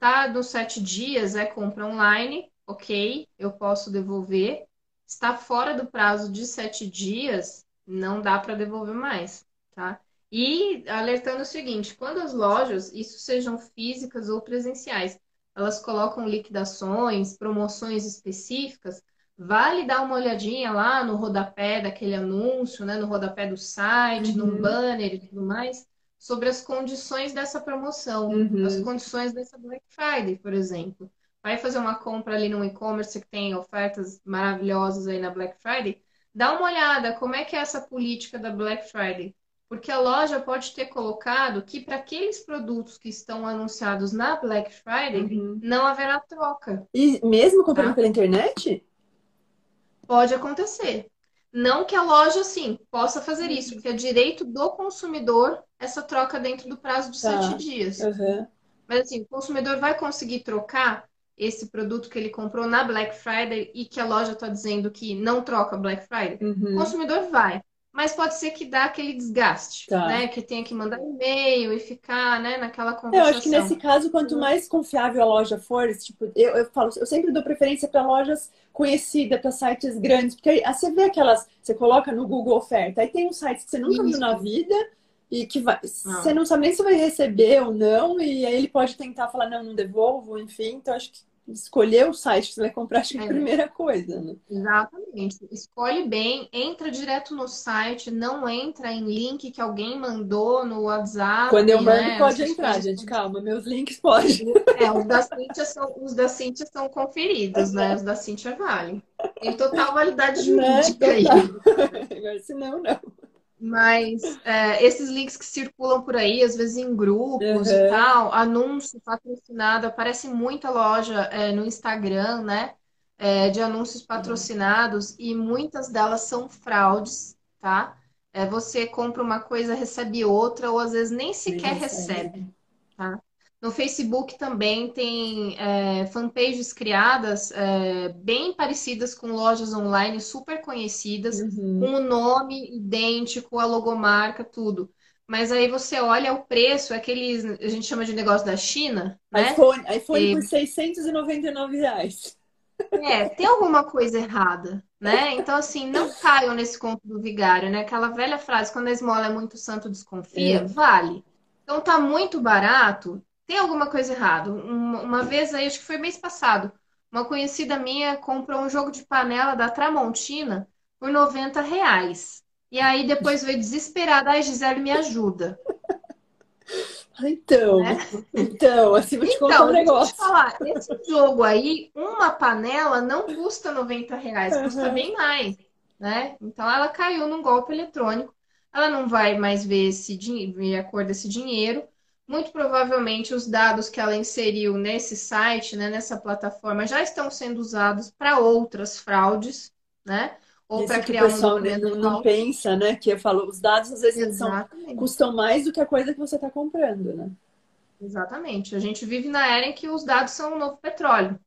Tá nos sete dias, é compra online, ok, eu posso devolver. Está fora do prazo de sete dias, não dá para devolver mais, tá? E alertando o seguinte, quando as lojas, isso sejam físicas ou presenciais, elas colocam liquidações, promoções específicas, vale dar uma olhadinha lá no rodapé daquele anúncio, né, no rodapé do site, no Uhum. banner e tudo mais, sobre as condições dessa promoção, Uhum. as condições dessa Black Friday, por exemplo. Vai fazer uma compra ali no e-commerce que tem ofertas maravilhosas aí na Black Friday, dá uma olhada como é que é essa política da Black Friday. Porque a loja pode ter colocado que para aqueles produtos que estão anunciados na Black Friday, Uhum. não haverá troca. E mesmo comprando Tá. pela internet? Pode acontecer. Não que a loja, sim, possa fazer isso, porque é direito do consumidor essa troca dentro do prazo de Tá. sete dias. Uhum. Mas assim, o consumidor vai conseguir trocar esse produto que ele comprou na Black Friday e que a loja está dizendo que não troca Black Friday? O Uhum. consumidor vai. Mas pode ser que dá aquele desgaste, Tá. né? Que tenha que mandar e-mail e ficar, né, naquela Eu conversação. acho que nesse caso, quanto mais confiável a loja for, tipo, eu, eu falo, eu sempre dou preferência para lojas conhecidas, para sites grandes, porque aí, aí você vê aquelas, você coloca no Google oferta, aí tem uns sites que você nunca viu Isso. na vida e que vai, Ah. você não sabe nem se vai receber ou não, e aí ele pode tentar falar, não, não devolvo, enfim. Então, acho que escolher o site que você vai comprar, acho que é a É. primeira coisa, né? Exatamente. Escolhe bem, entra direto no site, não entra em link que alguém mandou no WhatsApp, Quando eu mando, né? pode Essas entrar, coisas. gente, calma, meus links pode. É, os da Cintia são, os da Cintia são conferidos, né? Os da Cintia valem. Tem total validade Né? jurídica aí. Total. Agora, senão, não. Mas é, esses links que circulam por aí, às vezes em grupos e Uhum. tal, anúncio patrocinado, aparece muita loja é, no Instagram, né? é, de anúncios patrocinados e muitas delas são fraudes, tá? É, você compra uma coisa, recebe outra, ou às vezes nem sequer recebe. Tá? No Facebook também tem é, fanpages criadas é, bem parecidas com lojas online super conhecidas, Uhum. com o nome idêntico, a logomarca, tudo. mas aí você olha o preço, aqueles, a gente chama de negócio da China, né? iPhone, iPhone e... por 699 reais. É, tem alguma coisa errada, né? Então, assim, não caiam nesse conto do vigário, né? Aquela velha frase, quando a esmola é muito santo, desconfia, é. vale. Então, tá muito barato, tem alguma coisa errada. Uma, uma vez aí, acho que foi mês passado, uma conhecida minha comprou um jogo de panela da Tramontina por 90 reais. E aí depois veio desesperada, ai, Gisele, me ajuda. Então, né? então, assim, vou te então, contar um negócio. Te falar, esse jogo aí, uma panela não custa 90 reais, custa uhum. bem mais, né? Então ela caiu num golpe eletrônico. Ela não vai mais ver, esse, ver a cor desse dinheiro. Muito provavelmente os dados que ela inseriu nesse site, né, nessa plataforma, já estão sendo usados para outras fraudes, né? ou para criar um documento não, não pensa, né? Que eu falo, os dados às vezes são, custam mais do que a coisa que você está comprando, né? Exatamente. A gente vive na era em que os dados são o novo petróleo.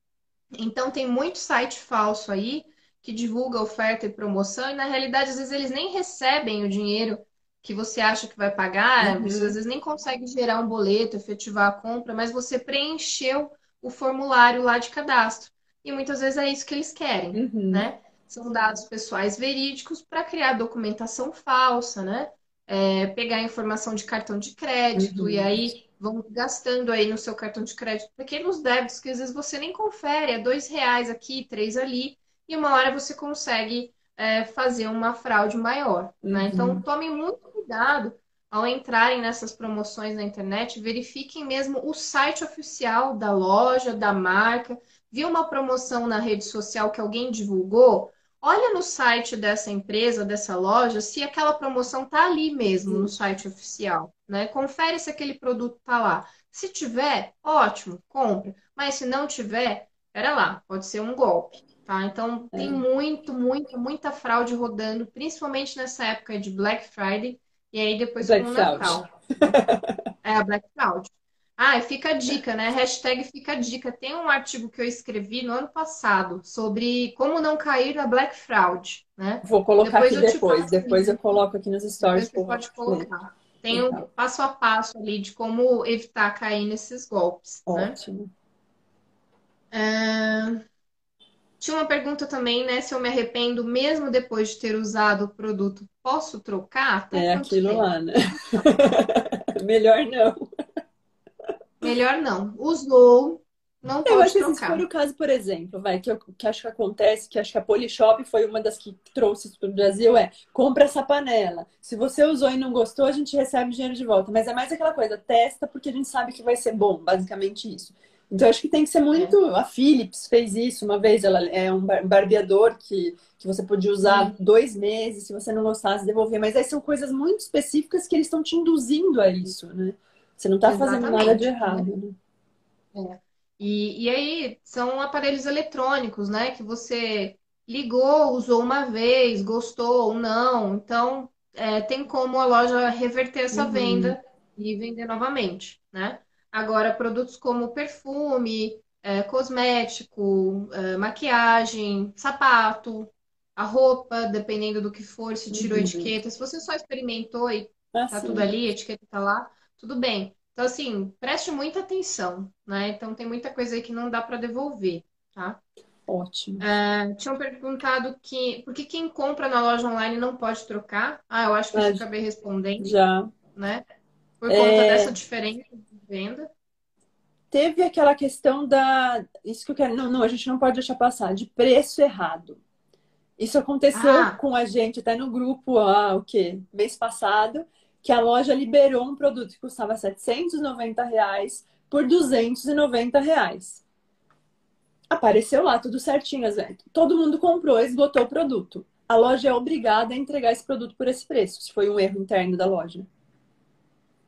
Então tem muito site falso aí que divulga oferta e promoção e na realidade às vezes eles nem recebem o dinheiro que você acha que vai pagar, uhum. às vezes nem consegue gerar um boleto, efetivar a compra, mas você preencheu o formulário lá de cadastro. E muitas vezes é isso que eles querem, uhum. né? são dados pessoais verídicos para criar documentação falsa, né? É, pegar informação de cartão de crédito uhum. e aí vão gastando aí no seu cartão de crédito pequenos débitos que às vezes você nem confere, é dois reais aqui, três ali, e uma hora você consegue é, fazer uma fraude maior, né? Uhum. Então tomem muito cuidado ao entrarem nessas promoções na internet, verifiquem mesmo o site oficial da loja, da marca. Viu uma promoção na rede social que alguém divulgou? olha no site dessa empresa, dessa loja, se aquela promoção tá ali mesmo no site oficial, né? Confere se aquele produto tá lá. Se tiver, ótimo, compra. Mas se não tiver, pera lá, pode ser um golpe, tá? Então tem é. muito, muita, muita fraude rodando, principalmente nessa época de Black Friday e aí depois Black com o Natal. é a Black Fraud. Ah, fica a dica, né? Hashtag fica a dica. Tem um artigo que eu escrevi no ano passado sobre como não cair na Black Fraud, né? Vou colocar depois aqui depois. Depois eu coloco aqui nos stories. Você pode colocar. Tem um então. passo a passo ali de como evitar cair nesses golpes. Né? Ótimo. Né? É... Tinha uma pergunta também, né? Se eu me arrependo mesmo depois de ter usado o produto, posso trocar? Até é aquilo tempo? lá, né? Melhor não. Melhor não. Usou, não eu acho trocar. que se for o caso, por exemplo, vai, que, eu, que acho que acontece, que acho que a Polishop foi uma das que trouxe isso para o Brasil, é compra essa panela. Se você usou e não gostou, a gente recebe o dinheiro de volta. Mas é mais aquela coisa, testa porque a gente sabe que vai ser bom, basicamente isso. Então acho que tem que ser muito. É. A Philips fez isso uma vez, ela é um barbeador que, que você podia usar Sim. dois meses, se você não gostasse, devolver. Mas aí são coisas muito específicas que eles estão te induzindo a isso, né? Você não está fazendo nada de errado. Né? É. E, e aí são aparelhos eletrônicos, né? Que você ligou, usou uma vez, gostou ou não. Então, é, tem como a loja reverter essa uhum. venda e vender novamente, né? Agora, produtos como perfume, é, cosmético, é, maquiagem, sapato, a roupa, dependendo do que for, se tirou uhum. etiqueta. Se você só experimentou e ah, tá sim. tudo ali, a etiqueta tá lá, tudo bem. Então, assim, preste muita atenção, né? Então, tem muita coisa aí que não dá para devolver, tá? Ótimo. É, tinham perguntado que por que quem compra na loja online não pode trocar? Ah, eu acho que eu já acabei respondendo. Já. Né? Por conta é... dessa diferença venda. Teve aquela questão da. Isso que eu quero. Não, não, a gente não pode deixar passar, de preço errado. Isso aconteceu ah. com a gente até no grupo, ah, o quê? Mês passado que a loja liberou um produto que custava 790 reais por 290 reais. Apareceu lá tudo certinho, todo mundo comprou, esgotou o produto. A loja é obrigada a entregar esse produto por esse preço, se foi um erro interno da loja.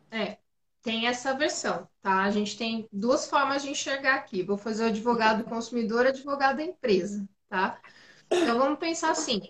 É, tem essa versão, tá? A gente tem duas formas de enxergar aqui. Vou fazer o advogado consumidor e advogado da empresa, tá? Então vamos pensar assim: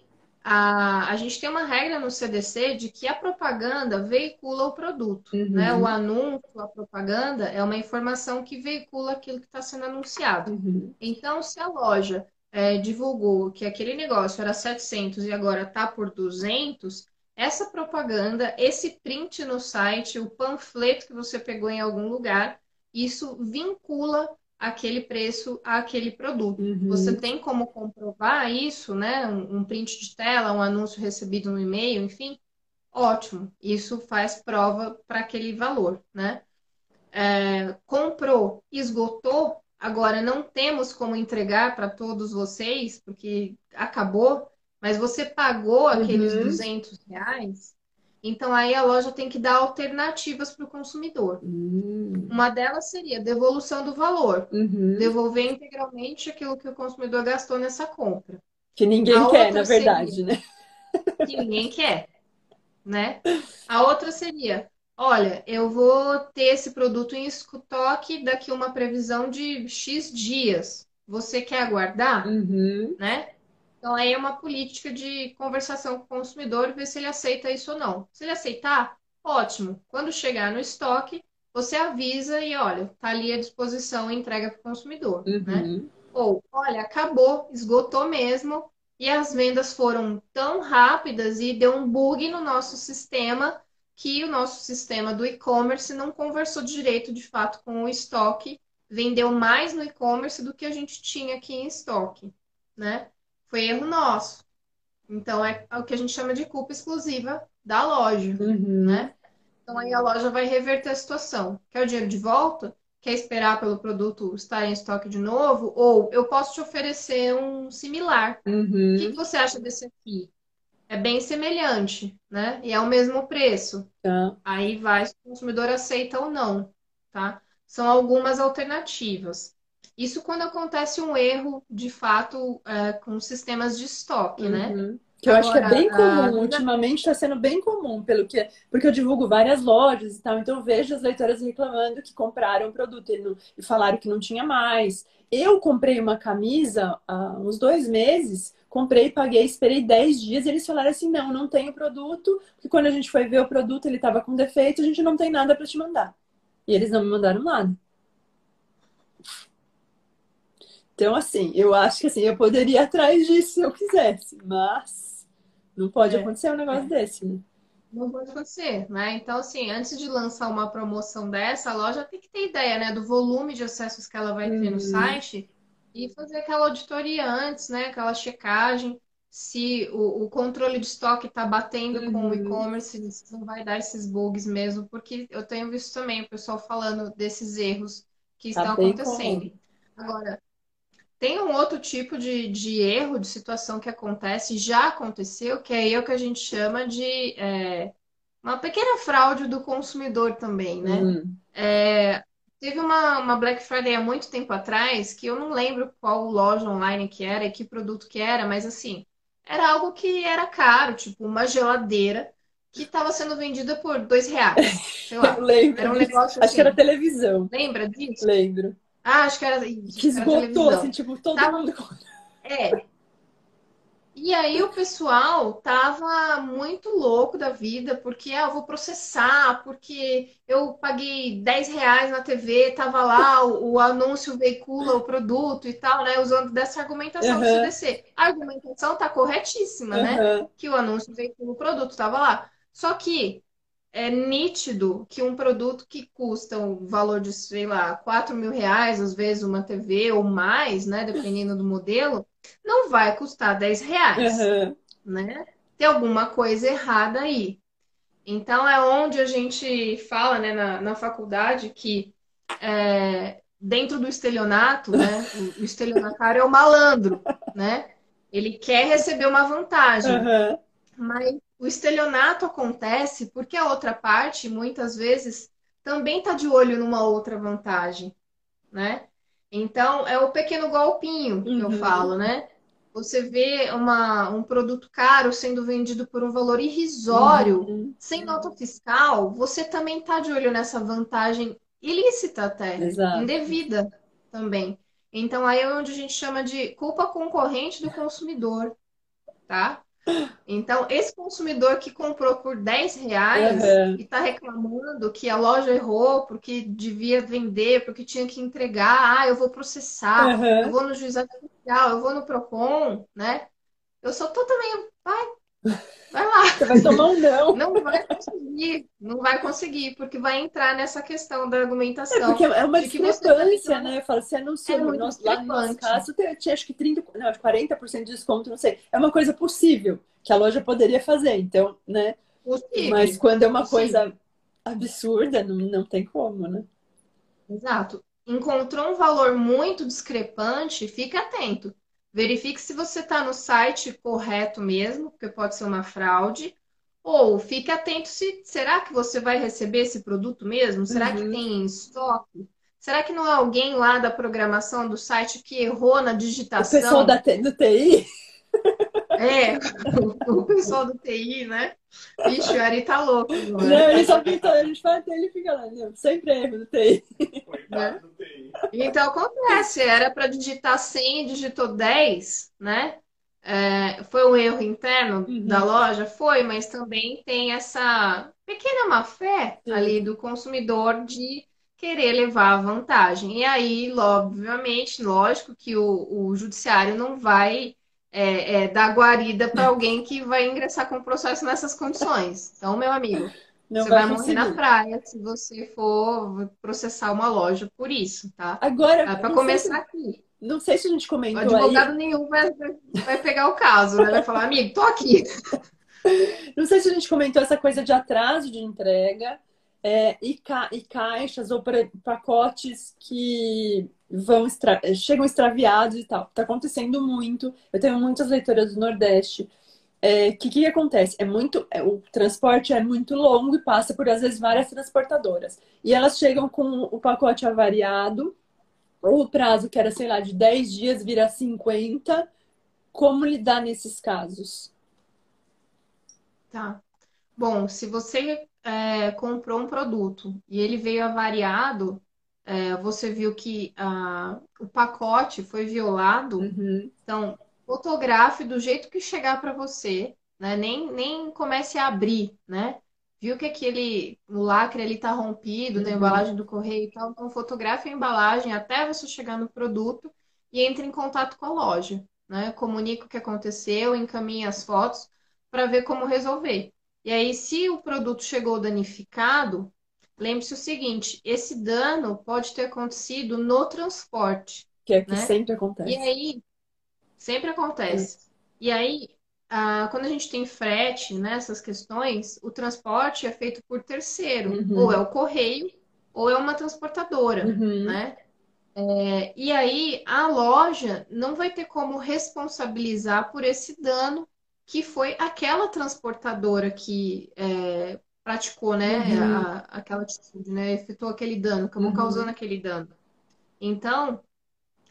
a, a gente tem uma regra no CDC de que a propaganda veicula o produto. Uhum. Né? O anúncio, a propaganda, é uma informação que veicula aquilo que está sendo anunciado. Uhum. Então, se a loja é, divulgou que aquele negócio era 700 e agora está por 200, essa propaganda, esse print no site, o panfleto que você pegou em algum lugar, isso vincula aquele preço àquele produto. Uhum. Você tem como comprovar isso, né? Um, print de tela, um anúncio recebido no e-mail, enfim, ótimo. Isso faz prova para aquele valor, né? É, comprou, esgotou, agora não temos como entregar para todos vocês, porque acabou, mas você pagou aqueles uhum. 200 reais, então aí a loja tem que dar alternativas para o consumidor. Uhum. Uma delas seria devolução do valor, uhum. devolver integralmente aquilo que o consumidor gastou nessa compra. Que ninguém a quer, na verdade, seria, né? Que ninguém quer, né? A outra seria, olha, eu vou ter esse produto em estoque daqui uma previsão de X dias. Você quer aguardar? Uhum. Né? Então, aí é uma política de conversação com o consumidor, ver se ele aceita isso ou não. Se ele aceitar, ótimo. Quando chegar no estoque, você avisa e olha, tá ali à disposição e entrega para o consumidor, né? uhum. né? Ou, olha, acabou, esgotou mesmo, e as vendas foram tão rápidas e deu um bug no nosso sistema que o nosso sistema do e-commerce não conversou direito, de fato, com o estoque, vendeu mais no e-commerce do que a gente tinha aqui em estoque, né? Foi erro nosso. Então é o que a gente chama de culpa exclusiva da loja, uhum. né? Então aí a loja vai reverter a situação. Quer o dinheiro de volta? Quer esperar pelo produto estar em estoque de novo? Ou eu posso te oferecer um similar. Uhum. O que, que você acha desse aqui? É bem semelhante, né? E é o mesmo preço. Tá. Aí vai se o consumidor aceita ou não, tá? São algumas alternativas. Isso quando acontece um erro, de fato, é, com sistemas de estoque, né? uhum. né? Que eu Agora, acho que é bem comum, a... ultimamente está sendo bem comum, pelo que porque eu divulgo várias lojas e tal, então eu vejo as leitoras reclamando que compraram o produto e, não, e falaram que não tinha mais. Eu comprei uma camisa há uns dois meses, comprei, paguei, esperei 10 dias e eles falaram assim: não, não tem o produto, porque quando a gente foi ver o produto ele estava com defeito, a gente não tem nada para te mandar. E eles não me mandaram nada. Então, assim, eu acho que assim, eu poderia ir atrás disso se eu quisesse, mas não pode é. acontecer um negócio é. desse, né? Não pode acontecer, né? Então, assim, antes de lançar uma promoção dessa, a loja tem que ter ideia, né, do volume de acessos que ela vai ter no uhum. site e fazer aquela auditoria antes, né? Aquela checagem se o, o controle de estoque está batendo uhum. com o uhum. e-commerce, se não vai dar esses bugs mesmo, porque eu tenho visto também o pessoal falando desses erros que tá estão acontecendo. Comum. Agora, tem um outro tipo de, de erro, de situação que acontece, já aconteceu, que é o que a gente chama de é, uma pequena fraude do consumidor também, né? Uhum. É, teve uma, uma Black Friday há muito tempo atrás, que eu não lembro qual loja online que era e que produto que era, mas assim, era algo que era caro, tipo uma geladeira que estava sendo vendida por dois reais. Sei lá. Eu lembro. Era um negócio Acho que era assim. televisão. Lembra disso? Lembro. Ah, acho que era. Que esgotou, assim, tipo, todo tava... mundo. É. E aí o pessoal tava muito louco da vida, porque ah, eu vou processar, porque eu paguei 10 reais na TV, tava lá, o, o anúncio veicula o produto e tal, né? Usando dessa argumentação uhum. do CDC. A argumentação tá corretíssima, uhum. né? Que o anúncio veicula o produto, tava lá. Só que é nítido que um produto que custa um valor de, sei lá, 4 mil reais, às vezes uma TV ou mais, né, dependendo do modelo, não vai custar 10 reais, uhum. né? Tem alguma coisa errada aí. Então, é onde a gente fala, né, na, na faculdade que é, dentro do estelionato, né, o, estelionatário é o malandro, né? Ele quer receber uma vantagem. Uhum. Mas o estelionato acontece porque a outra parte, muitas vezes, também está de olho numa outra vantagem, né? Então, é o pequeno golpinho que uhum. eu falo, né? Você vê uma, um produto caro sendo vendido por um valor irrisório, uhum. sem nota fiscal, você também está de olho nessa vantagem ilícita até, Exato. indevida também. Então, aí é onde a gente chama de culpa concorrente do consumidor, tá? Então, esse consumidor que comprou por 10 reais uhum. e está reclamando que a loja errou porque devia vender, porque tinha que entregar, ah, eu vou processar, uhum. eu vou no juizado social, eu vou no PROCON, né? Eu só tô também, vai, lá. Você vai tomar um não. Não vai conseguir, não vai conseguir, porque vai entrar nessa questão da argumentação. É porque é uma discrepância, tá- né? Eu falo, você anunciou, É no nosso- lá no nosso caso, tem- tinha acho que 30, não, acho que 40% de desconto, não sei. É uma coisa possível que a loja poderia fazer, então, né? Possível. Mas quando é uma Possível. coisa absurda, não, não tem como, né? Exato. Encontrou um valor muito discrepante, fique atento. Verifique se você está no site correto mesmo, porque pode ser uma fraude. Ou fique atento se será que você vai receber esse produto mesmo? Será que Uhum. tem em estoque? Será que não é alguém lá da programação do site que errou na O digitação? pessoal da, do TI, É, o, o pessoal do TI, né? Vixe, o Ari tá louco. não, agora. ele só pintou, a gente fala ele fica lá, não, sempre erro do TI. Coitado do TI. Então acontece, era para digitar 100 e digitou 10, né? É, foi um erro interno Uhum. da loja? Foi, mas também tem essa pequena má-fé Sim. ali do consumidor de querer levar a vantagem. E aí, obviamente, lógico que o, o judiciário não vai é, é, dar guarida para alguém que vai ingressar com o processo nessas condições. Então, meu amigo, Não você vai vai morrer na praia se você for processar uma loja por isso, tá? Agora, É para começar se- aqui. não sei se a gente O comentou aí. advogado nenhum vai, vai pegar o caso, né? Vai falar, amigo, tô aqui. Não sei se a gente comentou essa coisa de atraso de entrega é, e, ca- e caixas ou pacotes que vão chegam extraviados e tal. Tá acontecendo muito. Eu tenho muitas leitoras do Nordeste. É, que que acontece? É muito, é, o transporte é muito longo e passa por às vezes várias transportadoras. E elas chegam com o pacote avariado, ou o prazo que era, sei lá, de 10 dias vira 50. Como lidar nesses casos? Tá. Bom, se você é, comprou um produto e ele veio avariado, é, você viu que ah, o pacote foi violado, Uhum. então fotografe do jeito que chegar para você, né? Nem, nem comece a abrir, né? Viu que aquele o lacre ali tá rompido da Uhum. embalagem do correio e tal, então fotografe a embalagem até você chegar no produto e entre em contato com a loja, né? Comunique o que aconteceu, encaminhe as fotos para ver como resolver. E aí, se o produto chegou danificado, lembre-se o seguinte: esse dano pode ter acontecido no transporte. Que é que Né? sempre E acontece. aí, sempre acontece. E aí, ah, quando a gente tem frete, né, essas questões, o transporte é feito por terceiro. Uhum. Ou é o correio, ou é uma transportadora, Uhum. né? É, e aí, a loja não vai ter como responsabilizar por esse dano que foi aquela transportadora que é, praticou, né, Uhum. a- aquela atitude, né, efetuou aquele dano, acabou Uhum. causando aquele dano. Então,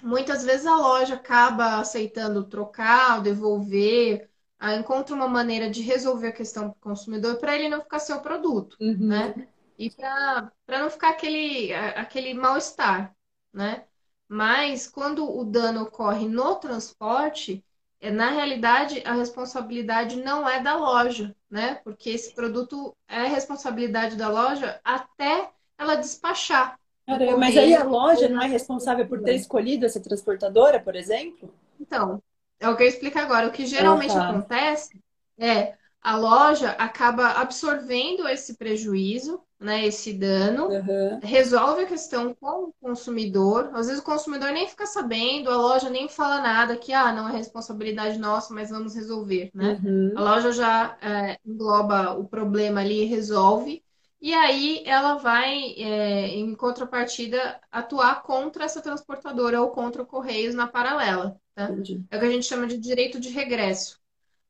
muitas vezes a loja acaba aceitando trocar, devolver, ah, encontra uma maneira de resolver a questão para o consumidor para ele não ficar sem o produto Uhum. né? E para não ficar aquele, aquele mal-estar, né? Mas quando o dano ocorre no transporte, é, na realidade a responsabilidade não é da loja, né? Porque esse produto é responsabilidade da loja até ela despachar. Caramba, mas aí a loja não é responsável por ter escolhido essa transportadora, por exemplo? Então, é o que eu explico agora. O que geralmente Ah, tá. acontece é a loja acaba absorvendo esse prejuízo, né? Esse dano. Aham. resolve a questão com o consumidor. Às vezes o consumidor nem fica sabendo, a loja nem fala nada que ah, não é responsabilidade nossa, mas vamos resolver, né? Uhum. A loja já é, engloba o problema ali e resolve. E aí ela vai, é, em contrapartida, atuar contra essa transportadora ou contra o Correios na paralela, tá? É o que a gente chama de direito de regresso.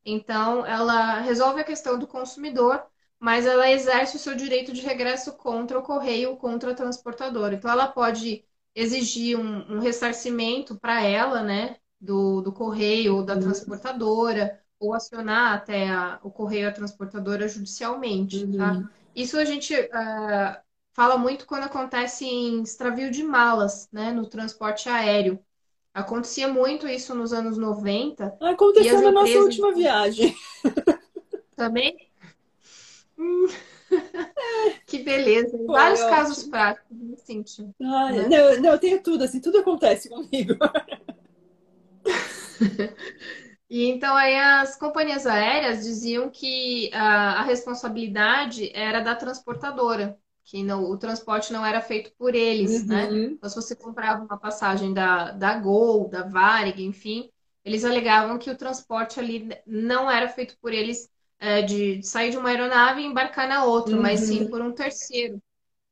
Então, ela resolve a questão do consumidor, mas ela exerce o seu direito de regresso contra o correio, contra a transportadora. Então, ela pode exigir um, um ressarcimento para ela, né, do, do correio ou da Uhum. transportadora, ou acionar até a- o correio e a transportadora judicialmente, tá? Isso a gente ah, fala muito quando acontece em extravio de malas, né, no transporte aéreo. Acontecia muito isso nos anos 90. E Aconteceu na nossa última viagem. Também? Hum. Que beleza. Foi Vários ótimo. casos práticos, né, Cíntia? Ai, Né? não, não, eu tenho tudo, assim, tudo acontece comigo. E então aí as companhias aéreas diziam que a, a responsabilidade era da transportadora, que não, o transporte não era feito por eles, né? Uhum. Então, se você comprava uma passagem da, da Gol, da Varig, enfim, eles alegavam que o transporte ali não era feito por eles é, de sair de uma aeronave e embarcar na outra, mas sim Uhum. por um terceiro.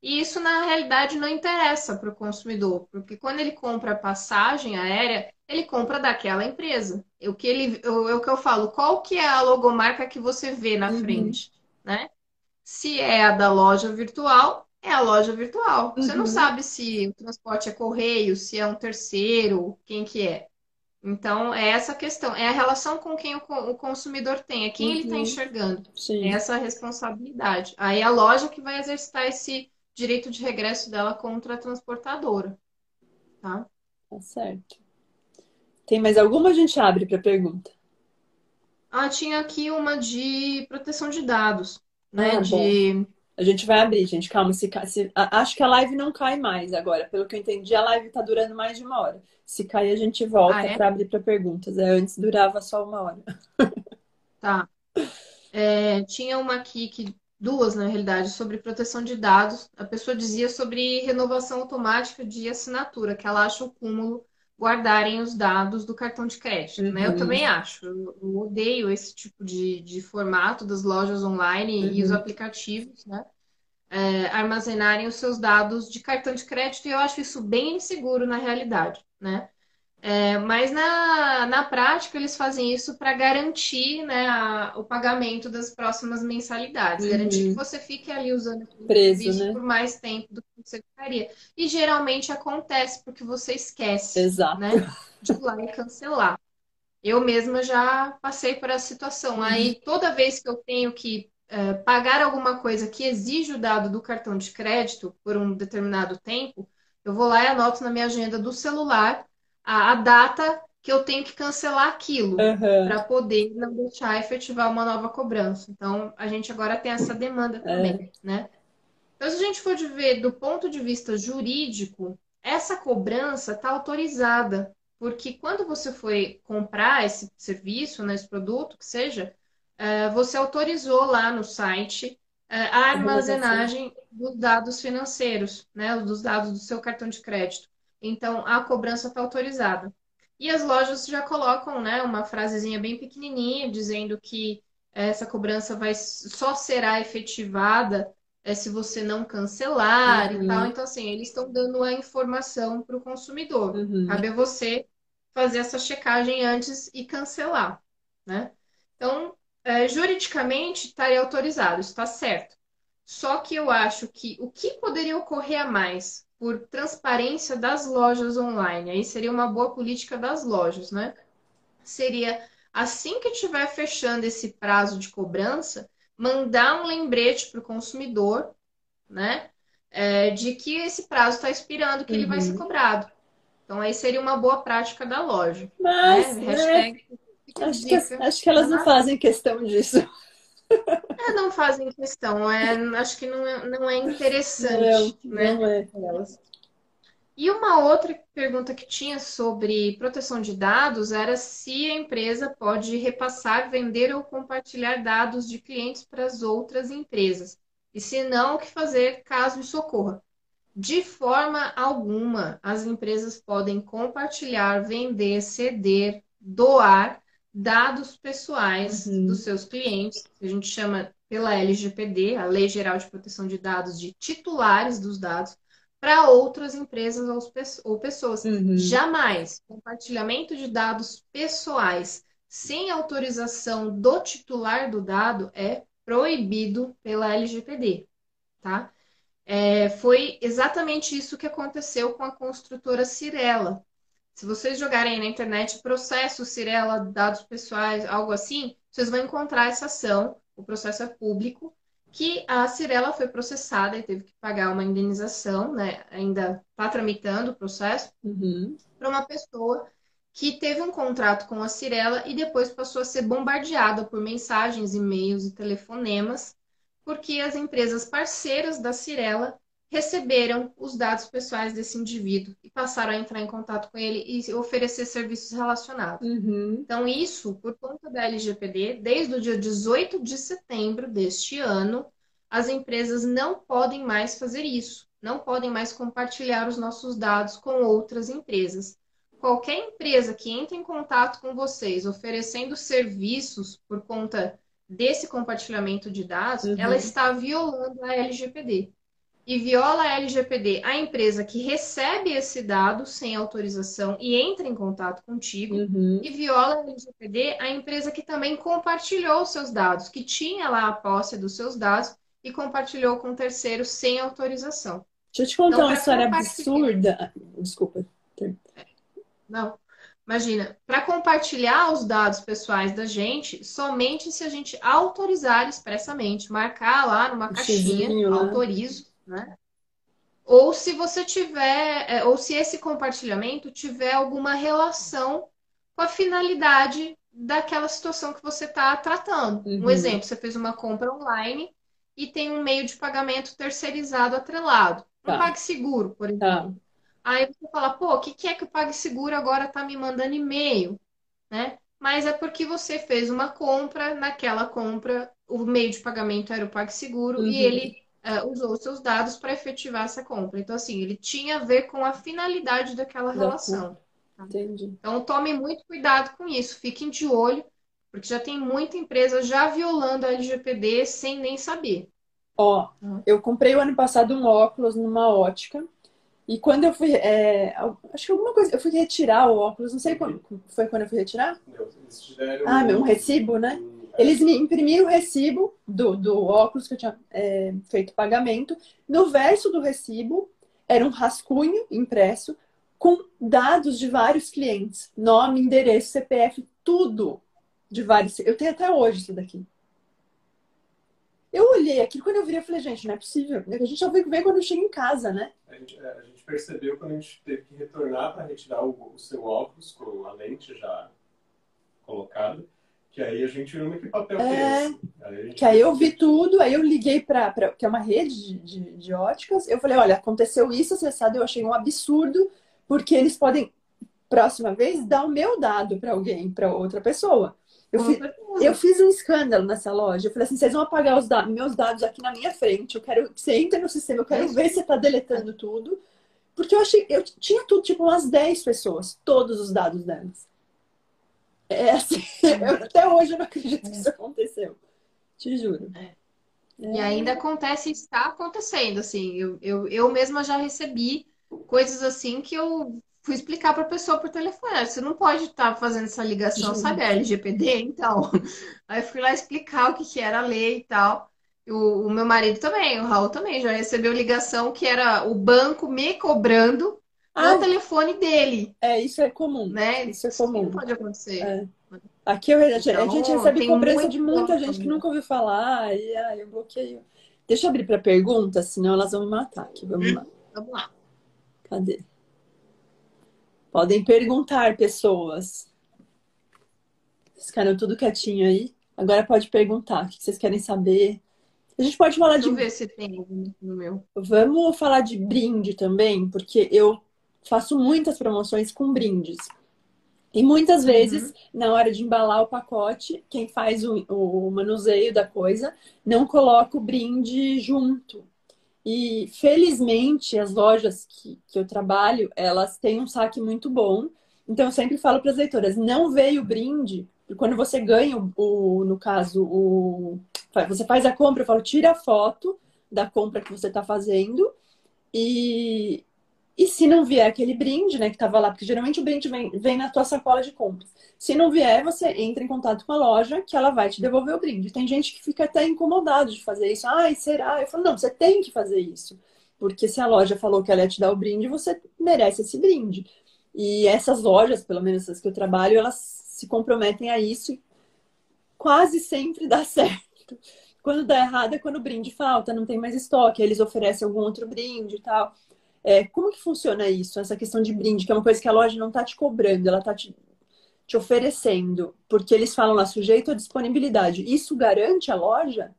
E isso, na realidade, não interessa para o consumidor, porque quando ele compra passagem aérea, ele compra daquela empresa. É O que ele, é o que eu falo, qual que é a logomarca que você vê na Uhum. frente, né? Se é a da loja virtual, é a loja virtual. Você não Uhum. sabe se o transporte é correio, se é um terceiro, quem que é. Então, é essa a questão, é a relação com quem o, co- o consumidor tem, é quem ele está Uhum. enxergando. É Sim, essa a responsabilidade. Aí a loja que vai exercitar esse direito de regresso dela contra a transportadora, tá? tá certo. Tem mais alguma? A gente abre para pergunta. Ah, tinha aqui uma de proteção de dados, né? Ah, bom. De A gente vai abrir, gente. Calma. Se, se- acho que a live não cai mais agora. Pelo que eu entendi, a live tá durando mais de uma hora. Se cair, a gente volta Ah, é? para abrir para perguntas. É, antes durava só uma hora. Tá. É, tinha uma aqui, que, duas na realidade, sobre proteção de dados. A pessoa dizia sobre renovação automática de assinatura, que ela acha o cúmulo guardarem os dados do cartão de crédito, né? Eu Uhum. também acho. Eu, odeio esse tipo de, de formato das lojas online e os Uhum. aplicativos, né? É, armazenarem os seus dados de cartão de crédito, e eu acho isso bem inseguro na realidade, né? É, mas na, na prática eles fazem isso para garantir, né, a- o pagamento das próximas mensalidades, garantir que Uhum. você fique ali usando aquele Preso, serviço né? por mais tempo do que você ficaria. E geralmente acontece porque você esquece, Exato. né, de ir lá e cancelar. Eu mesma já passei por essa situação. Uhum. Aí toda vez que eu tenho que eh, pagar alguma coisa que exige o dado do cartão de crédito por um determinado tempo, eu vou lá e anoto na minha agenda do celular a, a data que eu tenho que cancelar aquilo Aham. para poder não deixar efetivar uma nova cobrança. Então, a gente agora tem essa demanda também, né? Então, se a gente for de ver do ponto de vista jurídico, essa cobrança está autorizada, porque quando você foi comprar esse serviço, né, esse produto, que seja, eh, você autorizou lá no site eh, a armazenagem dos dados financeiros, né, dos dados do seu cartão de crédito. Então, a cobrança está autorizada. E as lojas já colocam, né, uma frasezinha bem pequenininha dizendo que essa cobrança vai só será efetivada é, se você não cancelar Uhum. e tal. Então, assim, eles estão dando a informação para o consumidor. Uhum. Cabe a você fazer essa checagem antes e cancelar, né? Então, é, juridicamente estaria autorizado, isso está certo. Só que eu acho que o que poderia ocorrer a mais por transparência das lojas online, aí seria uma boa política das lojas, né? Seria assim que estiver fechando esse prazo de cobrança, mandar um lembrete para o consumidor, né? é, de que esse prazo está expirando, que ele vai ser Uhum. cobrado. Então, aí seria uma boa prática da loja. Mas, né? né, Hashtag a acho que, acho que elas não fazem questão disso. É, não fazem questão, é, acho que não é, não é interessante, Não, né? não é. elas. E uma outra pergunta que tinha sobre proteção de dados era se a empresa pode repassar, vender ou compartilhar dados de clientes para as outras empresas. E se não, o que fazer caso isso ocorra? De forma alguma, as empresas podem compartilhar, vender, ceder, doar dados pessoais Uhum. dos seus clientes, que a gente chama pela LGPD, a Lei Geral de Proteção de Dados, de titulares dos dados, para outras empresas ou pe- ou pessoas. Uhum. Jamais compartilhamento de dados pessoais sem autorização do titular do dado é proibido pela LGPD, tá? É, foi exatamente isso que aconteceu com a construtora Cirela. Se vocês jogarem na internet processo Cirela, dados pessoais, algo assim, vocês vão encontrar essa ação. O processo é público, que a Cirela foi processada e teve que pagar uma indenização, né? Ainda está tramitando o processo Uhum. para uma pessoa que teve um contrato com a Cirela e depois passou a ser bombardeada por mensagens, e-mails e telefonemas, porque as empresas parceiras da Cirela receberam os dados pessoais desse indivíduo e passaram a entrar em contato com ele e oferecer serviços relacionados. Uhum. Então, isso, por conta da LGPD, desde o dia 18 de setembro deste ano, as empresas não podem mais fazer isso, não podem mais compartilhar os nossos dados com outras empresas. Qualquer empresa que entre em contato com vocês oferecendo serviços por conta desse compartilhamento de dados, Uhum. ela está violando a LGPD e viola a LGPD a empresa que recebe esse dado sem autorização e entra em contato contigo, Uhum. e viola a LGPD a empresa que também compartilhou os seus dados, que tinha lá a posse dos seus dados e compartilhou com terceiros sem autorização. Deixa eu te contar Então, uma história absurda. Ah, Desculpa. Não. Imagina, para compartilhar os dados pessoais da gente, somente se a gente autorizar expressamente, marcar lá numa Um caixinha, xizinho autorizo, né? Ou se você tiver, é, ou se esse compartilhamento tiver alguma relação com a finalidade daquela situação que você está tratando. Uhum. Um exemplo, você fez uma compra online e tem um meio de pagamento terceirizado atrelado. Um Tá. PagSeguro, por exemplo. Tá. Aí você fala, pô, o que, que é que o PagSeguro agora tá me mandando e-mail, né? Mas é porque você fez uma compra, naquela compra o meio de pagamento era o PagSeguro Uhum. e ele eh, usou os seus dados para efetivar essa compra. Então, assim, ele tinha a ver com a finalidade daquela Da relação. Entendi. Então, tome muito cuidado com isso, fiquem de olho, porque já tem muita empresa já violando a LGPD sem nem saber. Ó, Uhum. eu comprei o ano passado um óculos numa ótica. E quando eu fui. é, acho que alguma coisa. Eu fui retirar o óculos, não sei quando. Foi quando eu fui retirar? Não, eles te deram Ah, meu, um recibo, né? Eles me imprimiram o recibo do, do óculos que eu tinha é, feito pagamento. No verso do recibo era um rascunho impresso com dados de vários clientes, nome, endereço, CPF, tudo de vários. Eu tenho até hoje isso daqui. Eu olhei aquilo quando eu virei, eu falei, gente, não é possível. A gente só vê ver quando eu chego em casa, né? A gente, é, a gente percebeu quando a gente teve que retornar para retirar o, o seu óculos com a lente já que aí a gente viu que papel que é É. esse. Que aí eu vi tudo, aí eu liguei para que é uma rede de, de, de óticas. Eu falei, olha, aconteceu isso, acessado, eu achei um absurdo, porque eles podem, próxima vez, dar o meu dado para alguém, para outra pessoa. Eu, fi- eu fiz um escândalo nessa loja. Eu falei assim, vocês vão apagar os da- meus dados aqui na minha frente. Eu quero que você entre no sistema, eu quero É ver se você está deletando tudo. Porque eu achei, eu tinha tudo, tipo, umas 10 pessoas, todos os dados delas. É assim, eu- até hoje eu não acredito que isso aconteceu. Te juro. É. E ainda acontece, está acontecendo, assim, eu, eu, eu mesma já recebi coisas assim que eu fui explicar para a pessoa por telefone. "Ah, Você não pode estar fazendo essa ligação, sabe a LGPD? Então, aí fui lá explicar o que, que era a lei e tal. O, o meu marido também, o Raul também, já recebeu ligação que era o banco me cobrando no telefone dele, é, isso é comum. né? Isso é Isso comum. não pode acontecer. É. Aqui eu, a gente Então, recebe tem cobrança muito de muita gente que nunca ouviu falar. E ai, eu bloqueio. Deixa eu abrir para perguntas, senão elas vão me matar aqui. Vamos lá. Vamos lá. Cadê? Podem perguntar, pessoas. Vocês ficaram tudo quietinho aí. Agora pode perguntar. O que vocês querem saber? A gente pode falar Deixa eu de. ver se tem no meu. Vamos falar de brinde também, porque eu faço muitas promoções com brindes. E muitas vezes, na hora de embalar o pacote, quem faz o, o manuseio da coisa não coloca o brinde junto. E felizmente as lojas que, que eu trabalho, elas têm um saque muito bom. Então eu sempre falo para as leitoras, não veio o brinde, quando você ganha o, o- no caso, o você faz a compra, eu falo, tira a foto da compra que você está fazendo e, e se não vier aquele brinde, né, que estava lá, porque geralmente o brinde vem, vem na tua sacola de compras. Se não vier, você entra em contato com a loja que ela vai te devolver o brinde. Tem gente que fica até incomodado de fazer isso. Ai, será? Eu falo, não, você tem que fazer isso. Porque se a loja falou que ela ia te dar o brinde, você merece esse brinde. E essas lojas, pelo menos as que eu trabalho, elas se comprometem a isso e quase sempre dá certo. Quando dá errado é quando o brinde falta, não tem mais estoque, eles oferecem algum outro brinde e tal. É, como que funciona isso, essa questão de brinde, que é uma coisa que a loja não está te cobrando, ela está te, te oferecendo, porque eles falam lá, sujeito à disponibilidade. Isso garante a loja?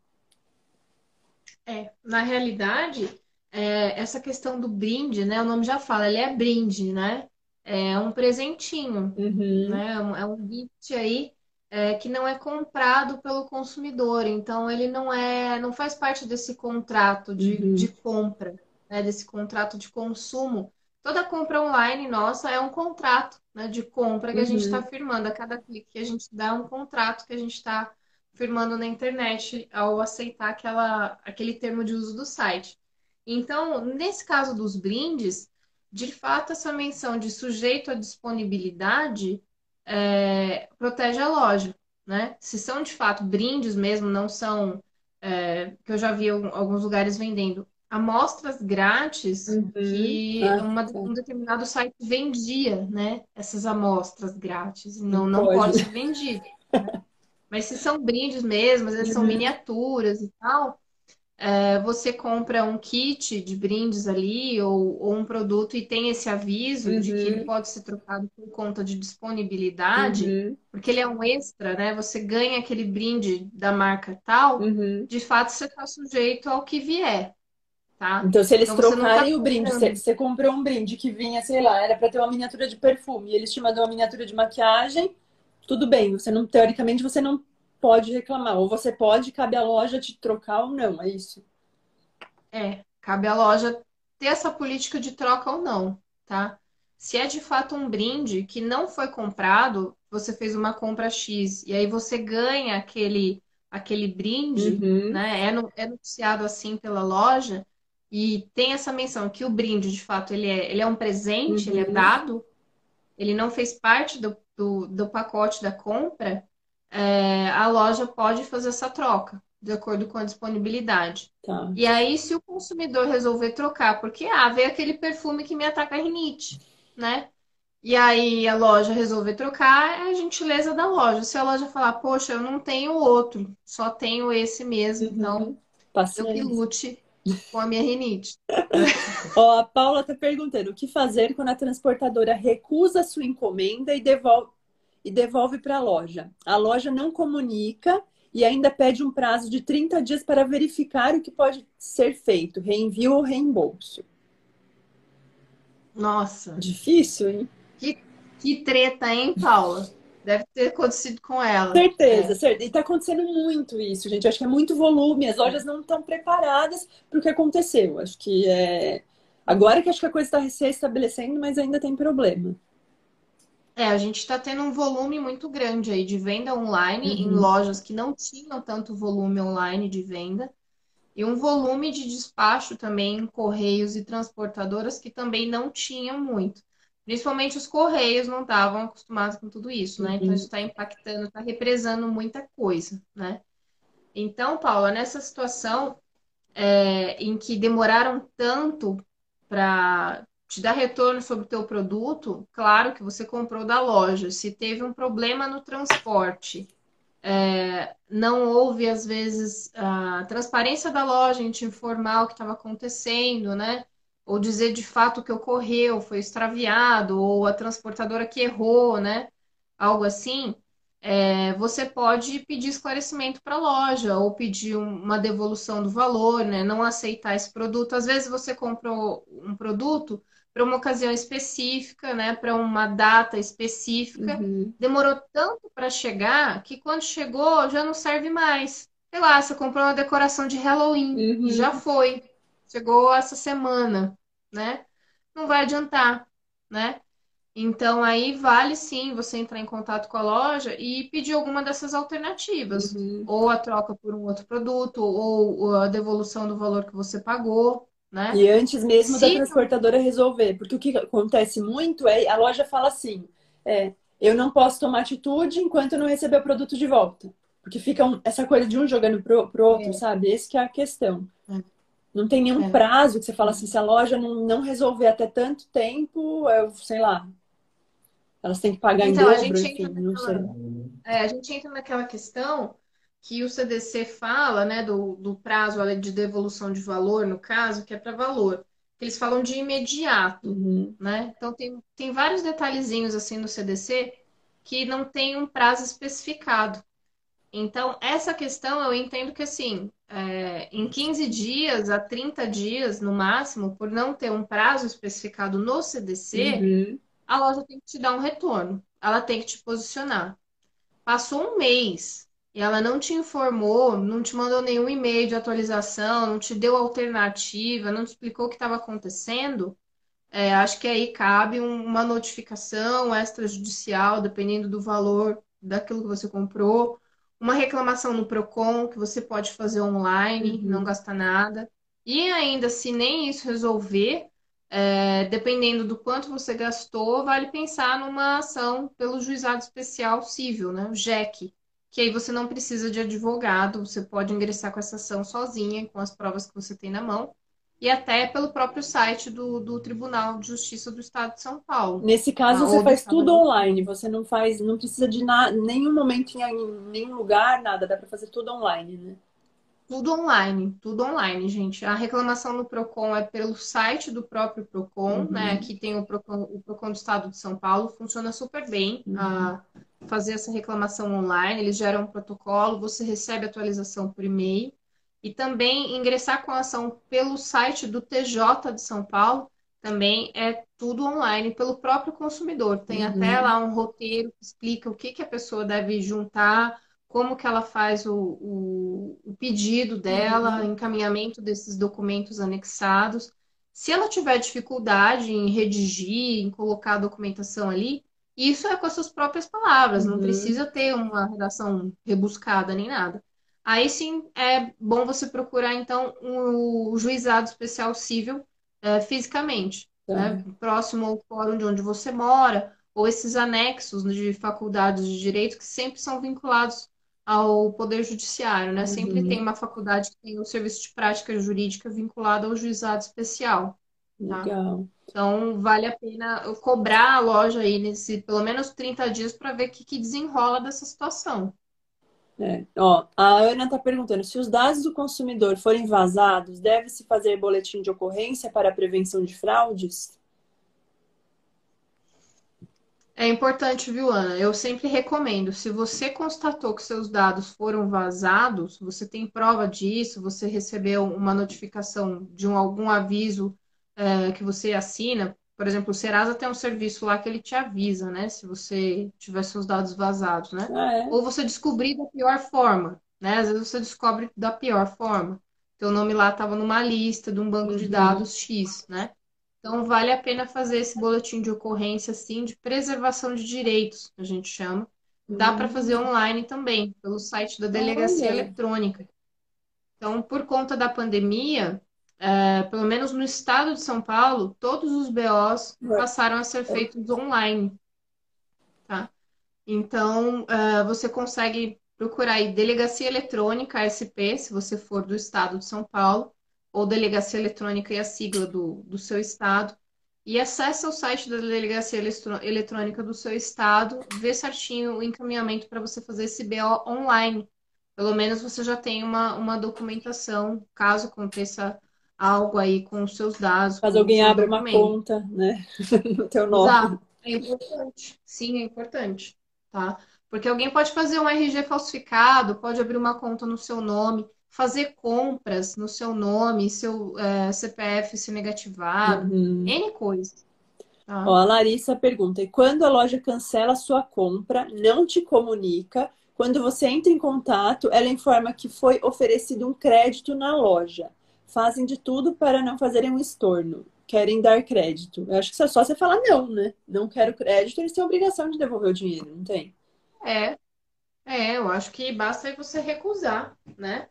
É, na realidade, é, essa questão do brinde, né? O nome já fala, ele é brinde, né? É um presentinho, Uhum. né? É um gift aí é, que não é comprado pelo consumidor. Então, ele não é, não faz parte desse contrato de, Uhum. de compra, né? Desse contrato de consumo. Toda compra online nossa é um contrato, né, de compra que a gente está Uhum. firmando. A cada clique que a gente dá é um contrato que a gente está firmando na internet ao aceitar aquela, aquele termo de uso do site. Então, nesse caso dos brindes, de fato, essa menção de sujeito à disponibilidade é, protege a loja, né? Se são de fato brindes mesmo, não são, é, que eu já vi alguns lugares vendendo amostras grátis Uhum. que Ah, uma- tá. um determinado site vendia, né? Essas amostras grátis. Não, Não pode pode. ser vendido. né? Mas se são brindes mesmo, às vezes são Uhum. miniaturas e tal, é, você compra um kit de brindes ali ou, ou um produto e tem esse aviso de que ele Uhum. pode ser trocado por conta de disponibilidade, Uhum. porque ele é um extra, né? Você ganha aquele brinde da marca tal, Uhum. de fato você está sujeito ao que vier, tá? Então, se eles Então tá trocarem o brinde, você, você comprou um brinde que vinha, sei lá, era para ter uma miniatura de perfume, e eles te mandam uma miniatura de maquiagem, tudo bem, você não, teoricamente, você não pode reclamar, ou você pode, cabe à loja te trocar ou não, é isso. É, cabe à loja ter essa política de troca ou não, tá? Se é de fato um brinde que não foi comprado, você fez uma compra X e aí você ganha aquele, aquele brinde, Uhum. né? É, no- é noticiado assim pela loja e tem essa menção que o brinde, de fato, ele é, ele é um presente, ele é Uhum. dado, ele não fez parte do, do, do pacote da compra, é, a loja pode fazer essa troca, de acordo com a disponibilidade. Tá. E aí, se o consumidor resolver trocar, porque, ah, veio aquele perfume que me ataca a rinite, né? E aí a loja resolver trocar, é a gentileza da loja. Se a loja falar, poxa, eu não tenho outro, só tenho esse mesmo, então Uhum. eu que Paciência. lute com a minha rinite. Ó, a Paula tá perguntando, o que fazer quando a transportadora recusa a sua encomenda e devolve, e devolve para a loja? A loja não comunica e ainda pede um prazo de 30 dias para verificar o que pode ser feito, reenvio ou reembolso. Nossa, Difícil, hein? que, que treta, hein, Paula? Deve ter acontecido com ela. Certeza, É. certeza. E tá acontecendo muito isso, gente. Eu acho que é muito volume, as lojas não estão preparadas para o que aconteceu. Acho que é. Agora que acho que a coisa está se estabelecendo, mas ainda tem problema. É, a gente está tendo um volume muito grande aí de venda online em Uhum. lojas que não tinham tanto volume online de venda e um volume de despacho também em correios e transportadoras que também não tinham muito. Principalmente os correios não estavam acostumados com tudo isso, né? Então Uhum. isso está impactando, está represando muita coisa, né? Então, Paula, nessa situação é, em que demoraram tanto para te dar retorno sobre o teu produto, claro que você comprou da loja. Se teve um problema no transporte, é, não houve, às vezes, a transparência da loja em te informar o que estava acontecendo, né? Ou dizer de fato o que ocorreu, foi extraviado, ou a transportadora que errou, né? Algo assim. É, você pode pedir esclarecimento para a loja ou pedir um- uma devolução do valor, né? Não aceitar esse produto. Às vezes você comprou um produto para uma ocasião específica, né? Para uma data específica. Uhum. Demorou tanto para chegar que quando chegou já não serve mais. Sei lá, você comprou uma decoração de Halloween Uhum. e já foi. Chegou essa semana, né? Não vai adiantar, né? Então aí vale sim você entrar em contato com a loja e pedir alguma dessas alternativas. Uhum. Ou a troca por um outro produto, ou a devolução do valor que você pagou, né? E antes mesmo da Se transportadora resolver, porque o que acontece muito é a loja fala assim: é, eu não posso tomar atitude enquanto eu não receber o produto de volta. Porque fica um- essa coisa de um jogando pro, pro outro, É. sabe? Esse que é a questão. Não tem nenhum É. prazo que você fala assim, se a loja não, não resolver até tanto tempo, eu sei lá. Elas têm que pagar em Então, a dobro, gente enfim, entra não sei. é, a gente entra naquela questão que o CDC fala, né, do, do prazo de devolução de valor, no caso, que é para valor. Eles falam de imediato, Uhum. né? Então, tem, tem vários detalhezinhos assim no CDC que não tem um prazo especificado. Então, essa questão eu entendo que, assim, é, em 15 dias a 30 dias, no máximo, por não ter um prazo especificado no CDC, uhum. a loja tem que te dar um retorno. Ela tem que te posicionar. Passou um mês e ela não te informou, não te mandou nenhum e-mail de atualização, não te deu alternativa, não te explicou o que estava acontecendo, é, acho que aí cabe uma notificação extrajudicial, dependendo do valor daquilo que você comprou, uma reclamação no Procon que você pode fazer online, uhum. não gastar nada. E ainda, se nem isso resolver, é, dependendo do quanto você gastou, vale pensar numa ação pelo juizado especial civil, né? O JEC, que aí você não precisa de advogado, você pode ingressar com essa ação sozinha, com as provas que você tem na mão, e até pelo próprio site do, do Tribunal de Justiça do Estado de São Paulo. Nesse caso, você faz tudo online, você não faz, não precisa de na, nenhum momento em nenhum lugar, nada, dá para fazer tudo online, né? Tudo online, tudo online, gente. A reclamação no Procon é pelo site do próprio Procon, uhum. né? Aqui tem o Procon, o Procon do Estado de São Paulo, funciona super bem uhum. a fazer essa reclamação online. Eles geram um protocolo, você recebe atualização por e-mail e também ingressar com a ação pelo site do TJ de São Paulo, também é tudo online pelo próprio consumidor. Tem uhum. até lá um roteiro que explica o que, que a pessoa deve juntar, como que ela faz o, o, o pedido dela, uhum. encaminhamento desses documentos anexados. Se ela tiver dificuldade em redigir, em colocar a documentação ali, isso é com as suas próprias palavras, uhum. não precisa ter uma redação rebuscada nem nada. Aí sim é bom você procurar, então, o, juizado especial civil é, fisicamente, tá. né? próximo ao fórum de onde você mora, ou esses anexos de faculdades de direito que sempre são vinculados ao Poder Judiciário, né? Uhum. Sempre tem uma faculdade que tem o serviço de prática jurídica vinculado ao juizado especial. Tá? Legal. Então, vale a pena cobrar a loja aí nesse pelo menos 30 dias para ver o que, que desenrola dessa situação. É. Ó, a Ana está perguntando: se os dados do consumidor forem vazados, deve-se fazer boletim de ocorrência para prevenção de fraudes? É importante, viu, Ana? Eu sempre recomendo. Se você constatou que seus dados foram vazados, você tem prova disso, você recebeu uma notificação de um, algum aviso é, que você assina, por exemplo, o Serasa tem um serviço lá que ele te avisa, né? Se você tiver seus dados vazados, né? Ah, é? Ou você descobrir da pior forma, né? Às vezes você descobre da pior forma. Teu nome lá estava numa lista de um banco uhum. de dados X, né? Então vale a pena fazer esse boletim de ocorrência, assim, de preservação de direitos, a gente chama. Dá uhum. para fazer online também, pelo site da delegacia eletrônica. Então, por conta da pandemia, é, pelo menos no estado de São Paulo, todos os BOs passaram a ser feitos online. Tá? Então, é, você consegue procurar aí Delegacia Eletrônica, SP, se você for do estado de São Paulo, ou Delegacia Eletrônica e a sigla do, do seu estado, e acessa o site da Delegacia Eletrônica do seu estado, vê certinho o encaminhamento para você fazer esse BO online. Pelo menos você já tem uma, uma documentação, caso aconteça algo aí com os seus dados. Caso alguém abra uma conta, né? no teu nome. É importante. Sim, é importante. Tá? Porque alguém pode fazer um RG falsificado, pode abrir uma conta no seu nome, fazer compras no seu nome, seu é, CPF ser negativado, uhum. N coisas. Tá? Ó, a Larissa pergunta: e quando a loja cancela a sua compra, não te comunica? Quando você entra em contato, ela informa que foi oferecido um crédito na loja fazem de tudo para não fazerem um estorno. Querem dar crédito. Eu acho que isso é só você falar não, né? Não quero crédito, eles têm a obrigação de devolver o dinheiro, não tem? É. É, eu acho que basta você recusar, né?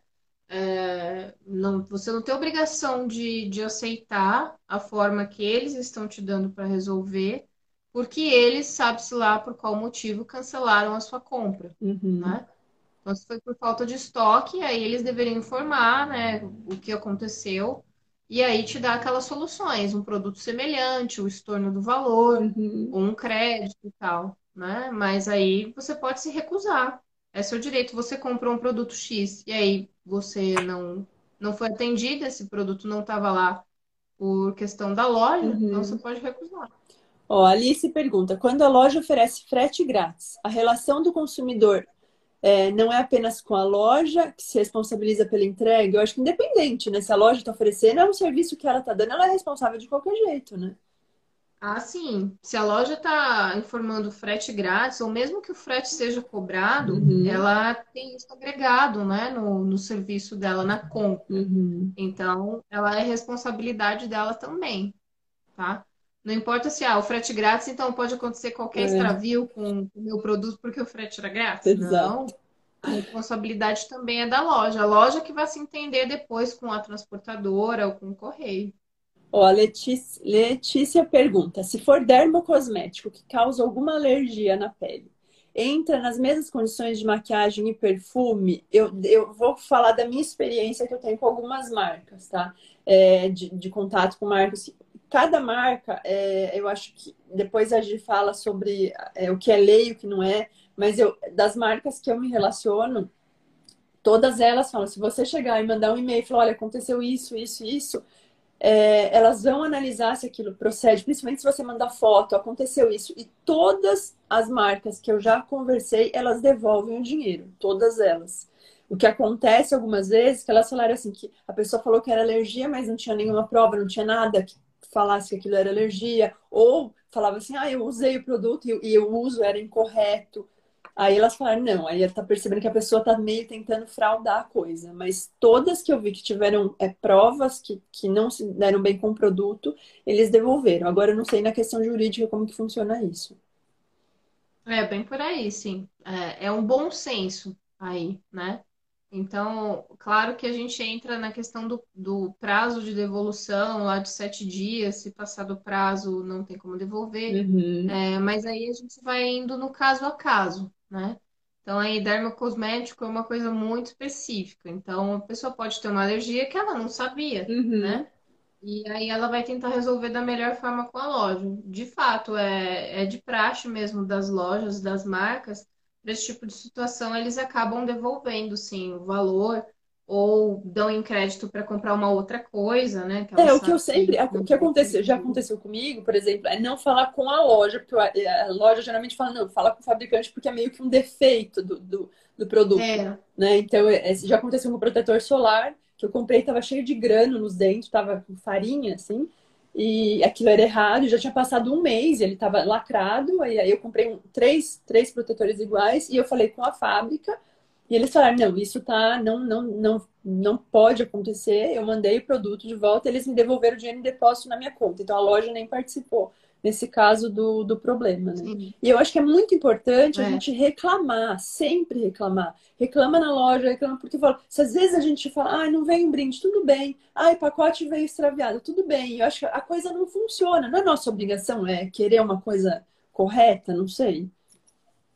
É, não, você não tem obrigação de, de aceitar a forma que eles estão te dando para resolver, porque eles, sabe-se lá por qual motivo, cancelaram a sua compra, uhum. né? Então, se foi por falta de estoque, aí eles deveriam informar, né, o que aconteceu e aí te dar aquelas soluções, um produto semelhante, o estorno do valor, uhum. ou um crédito e tal, né? Mas aí você pode se recusar. É seu direito. Você comprou um produto X e aí você não não foi atendido, esse produto não estava lá por questão da loja, uhum. então você pode recusar. Ó, Alice pergunta: quando a loja oferece frete grátis, a relação do consumidor é, não é apenas com a loja que se responsabiliza pela entrega. Eu acho que independente, né? Se a loja está oferecendo, é um serviço que ela está dando, ela é responsável de qualquer jeito, né? Ah, sim. Se a loja está informando frete grátis, ou mesmo que o frete seja cobrado, uhum. ela tem isso agregado, né, no, no serviço dela, na compra. Uhum. Então, ela é responsabilidade dela também, tá? Não importa se ah, o frete grátis, então pode acontecer qualquer é. extravio com o meu produto porque o frete era grátis. Exato. Não. A responsabilidade também é da loja. A loja que vai se entender depois com a transportadora ou com o correio. Ó, a Letícia, Letícia pergunta: se for dermocosmético que causa alguma alergia na pele, entra nas mesmas condições de maquiagem e perfume? Eu, eu vou falar da minha experiência que eu tenho com algumas marcas, tá? É, de, de contato com marcas. Cada marca, é, eu acho que depois a gente fala sobre é, o que é lei e o que não é, mas eu, das marcas que eu me relaciono, todas elas falam: se você chegar e mandar um e-mail e falar, olha, aconteceu isso, isso, isso é, elas vão analisar se aquilo procede, principalmente se você mandar foto, aconteceu isso. E todas as marcas que eu já conversei, elas devolvem o dinheiro, todas elas. O que acontece algumas vezes, que elas falaram assim, que a pessoa falou que era alergia, mas não tinha nenhuma prova, não tinha nada que falasse que aquilo era alergia, ou falava assim, ah, eu usei o produto e, o uso era incorreto. Aí elas falaram, não, aí tá percebendo que a pessoa tá meio tentando fraudar a coisa. Mas todas que eu vi que tiveram é, provas que, que não se deram bem com o produto, eles devolveram. Agora eu não sei na questão jurídica como que funciona isso. É, bem por aí, sim. É, é um bom senso aí, né? Então, claro que a gente entra na questão do, do, prazo de devolução, lá de sete dias, se passar do prazo não tem como devolver, uhum. é, mas aí a gente vai indo no caso a caso, né? Então, aí, dermocosmético é uma coisa muito específica. Então, a pessoa pode ter uma alergia que ela não sabia, uhum. né? E aí ela vai tentar resolver da melhor forma com a loja. De fato, é, é de praxe mesmo das lojas, das marcas, para esse tipo de situação, eles acabam devolvendo, sim, o valor ou dão em crédito para comprar uma outra coisa, né? é, o que eu sempre. Que o que aconteceu, já aconteceu comigo, por exemplo, é não falar com a loja, porque a loja geralmente fala, não, fala com o fabricante, porque é meio que um defeito do, do, do produto. É. Né? Então, é, já aconteceu com o protetor solar, que eu comprei, estava cheio de grano nos dentes, estava com farinha, assim, e aquilo era errado, já tinha passado um mês, ele estava lacrado, aí, eu comprei um, três, três protetores iguais, e eu falei com a fábrica e eles falaram, não, isso tá, não, não, não, não pode acontecer. Eu mandei o produto de volta, eles me devolveram o dinheiro em depósito na minha conta. Então a loja nem participou nesse caso do, do problema, né? E eu acho que é muito importante é. a gente reclamar, sempre reclamar. Reclama na loja, reclama porque fala, se às vezes a gente fala, ah, não veio um brinde, tudo bem. O pacote veio extraviado, tudo bem. Eu acho que a coisa não funciona. Não é nossa obrigação, é querer uma coisa correta, não sei.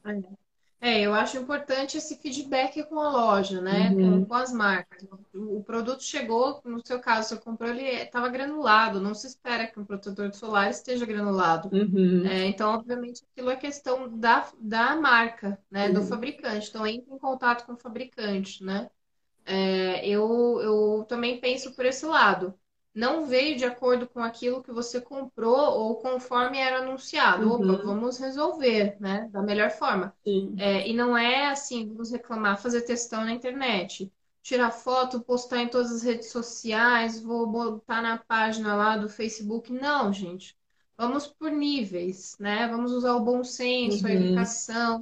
É. É, eu acho importante esse feedback com a loja, né? Uhum. Com, com, as marcas. O, o, produto chegou, no seu caso, você comprou, ele estava granulado. Não se espera que um protetor solar esteja granulado. Uhum. É, então, obviamente, aquilo é questão da, da marca, né? Uhum. Do fabricante. Então, entre em contato com o fabricante, né? É, eu, eu também penso por esse lado não veio de acordo com aquilo que você comprou ou conforme era anunciado. Uhum. Opa, vamos resolver, né? Da melhor forma. É, e não é assim, vamos reclamar, fazer testão na internet. Tirar foto, postar em todas as redes sociais, vou botar na página lá do Facebook. Não, gente. Vamos por níveis, né? Vamos usar o bom senso, uhum. a educação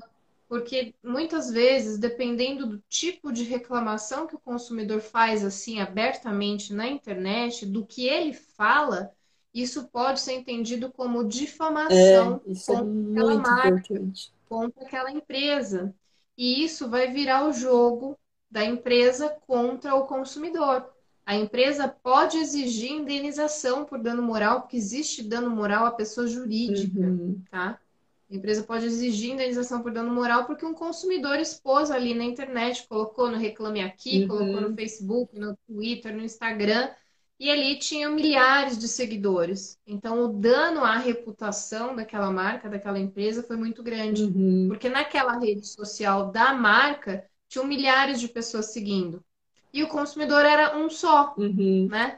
porque muitas vezes, dependendo do tipo de reclamação que o consumidor faz assim abertamente na internet, do que ele fala, isso pode ser entendido como difamação é, é contra é aquela marca, importante. contra aquela empresa. E isso vai virar o jogo da empresa contra o consumidor. A empresa pode exigir indenização por dano moral, porque existe dano moral à pessoa jurídica, uhum. tá? A empresa pode exigir indenização por dano moral porque um consumidor expôs ali na internet, colocou no Reclame Aqui, uhum. colocou no Facebook, no Twitter, no Instagram, e ali tinha milhares de seguidores. Então, o dano à reputação daquela marca, daquela empresa, foi muito grande. Uhum. Porque naquela rede social da marca, tinham milhares de pessoas seguindo. E o consumidor era um só, uhum. né?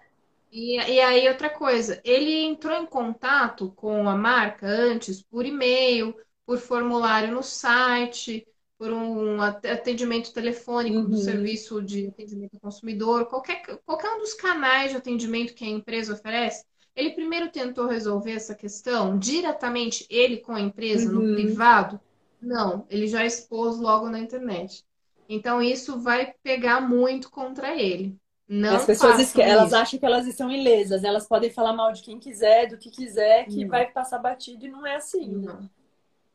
E, e aí, outra coisa, ele entrou em contato com a marca antes por e-mail, por formulário no site, por um atendimento telefônico Uhum. do serviço de atendimento ao consumidor, qualquer, qualquer um dos canais de atendimento que a empresa oferece, ele primeiro tentou resolver essa questão diretamente, ele com a empresa, no Uhum. privado? Não, ele já expôs logo na internet. Então, isso vai pegar muito contra ele. Não As pessoas esque- elas acham que elas estão ilesas, elas podem falar mal de quem quiser, do que quiser, que Não. vai passar batido e não é assim. né? Não.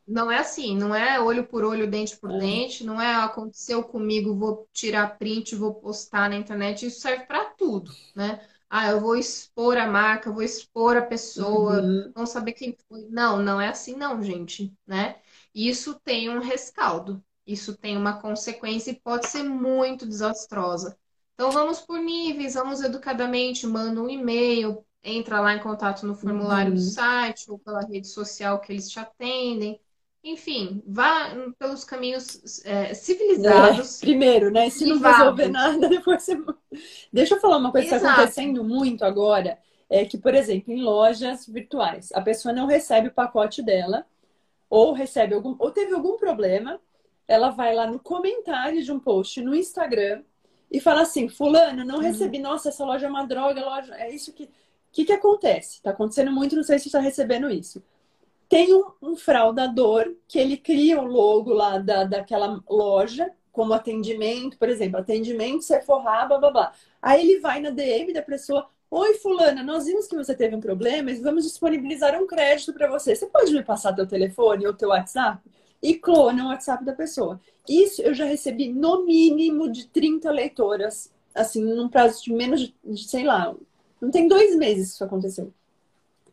Não é assim, não é olho por olho, dente por É. dente, não é aconteceu comigo, vou tirar print, vou postar na internet. Isso serve para tudo, né? Ah, eu vou expor a marca, vou expor a pessoa, Uhum. vão saber quem foi. Não, não é assim, não, gente, né? Isso tem um rescaldo, isso tem uma consequência e pode ser muito desastrosa. Então vamos por níveis, vamos educadamente, manda um e-mail, entra lá em contato no formulário do Uhum. site ou pela rede social que eles te atendem. Enfim, vá pelos caminhos é, civilizados. É, primeiro, né? Se não resolver nada, depois você. Deixa eu falar uma coisa que está Exato. acontecendo muito agora. É que, por exemplo, em lojas virtuais, a pessoa não recebe o pacote dela, ou recebe algum, ou teve algum problema, ela vai lá no comentário de um post no Instagram e fala assim: Fulano, não Uhum. recebi, nossa, essa loja é uma droga, loja. É isso que. O que, que acontece? Está acontecendo muito, não sei se você está recebendo isso. Tem um, um fraudador que ele cria o logo lá da, daquela loja, como atendimento, por exemplo, atendimento Sephora, blá blá blá. Aí ele vai na DM da pessoa: Oi, Fulana, nós vimos que você teve um problema e vamos disponibilizar um crédito para você. Você pode me passar teu telefone ou teu WhatsApp? E clona o WhatsApp da pessoa. Isso eu já recebi no mínimo de 30 leitoras, assim, num prazo de menos de, de sei lá, não tem dois meses que isso aconteceu.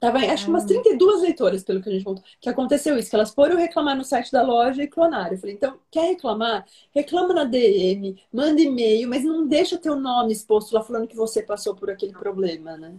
Tava, acho que umas 32 leitoras, pelo que a gente contou, que aconteceu isso, que elas foram reclamar no site da loja e clonaram. Eu falei, então, quer reclamar? Reclama na DM, manda e-mail, mas não deixa teu nome exposto lá falando que você passou por aquele problema, né?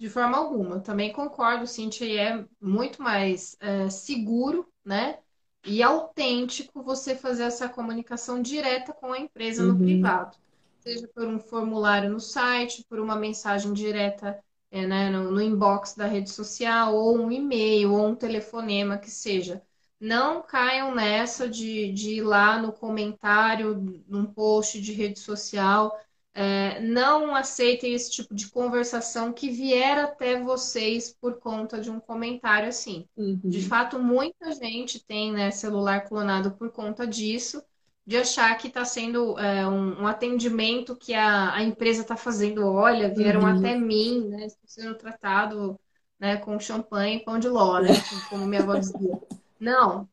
De forma alguma. Também concordo, Cintia, e é muito mais é, seguro, né? E autêntico você fazer essa comunicação direta com a empresa no Uhum. privado. Seja por um formulário no site, por uma mensagem direta, é, né, no, no inbox da rede social, ou um e-mail, ou um telefonema, que seja. Não caiam nessa de, de ir lá no comentário, num post de rede social. É, não aceitem esse tipo de conversação que vier até vocês por conta de um comentário assim. Uhum. De fato, muita gente tem, né, celular clonado por conta disso, de achar que está sendo é, um, um atendimento que a, a empresa está fazendo. Olha, vieram Uhum. até mim, né? Estou sendo tratado, né, com champanhe e pão de ló, né? Como minha avó dizia. Não.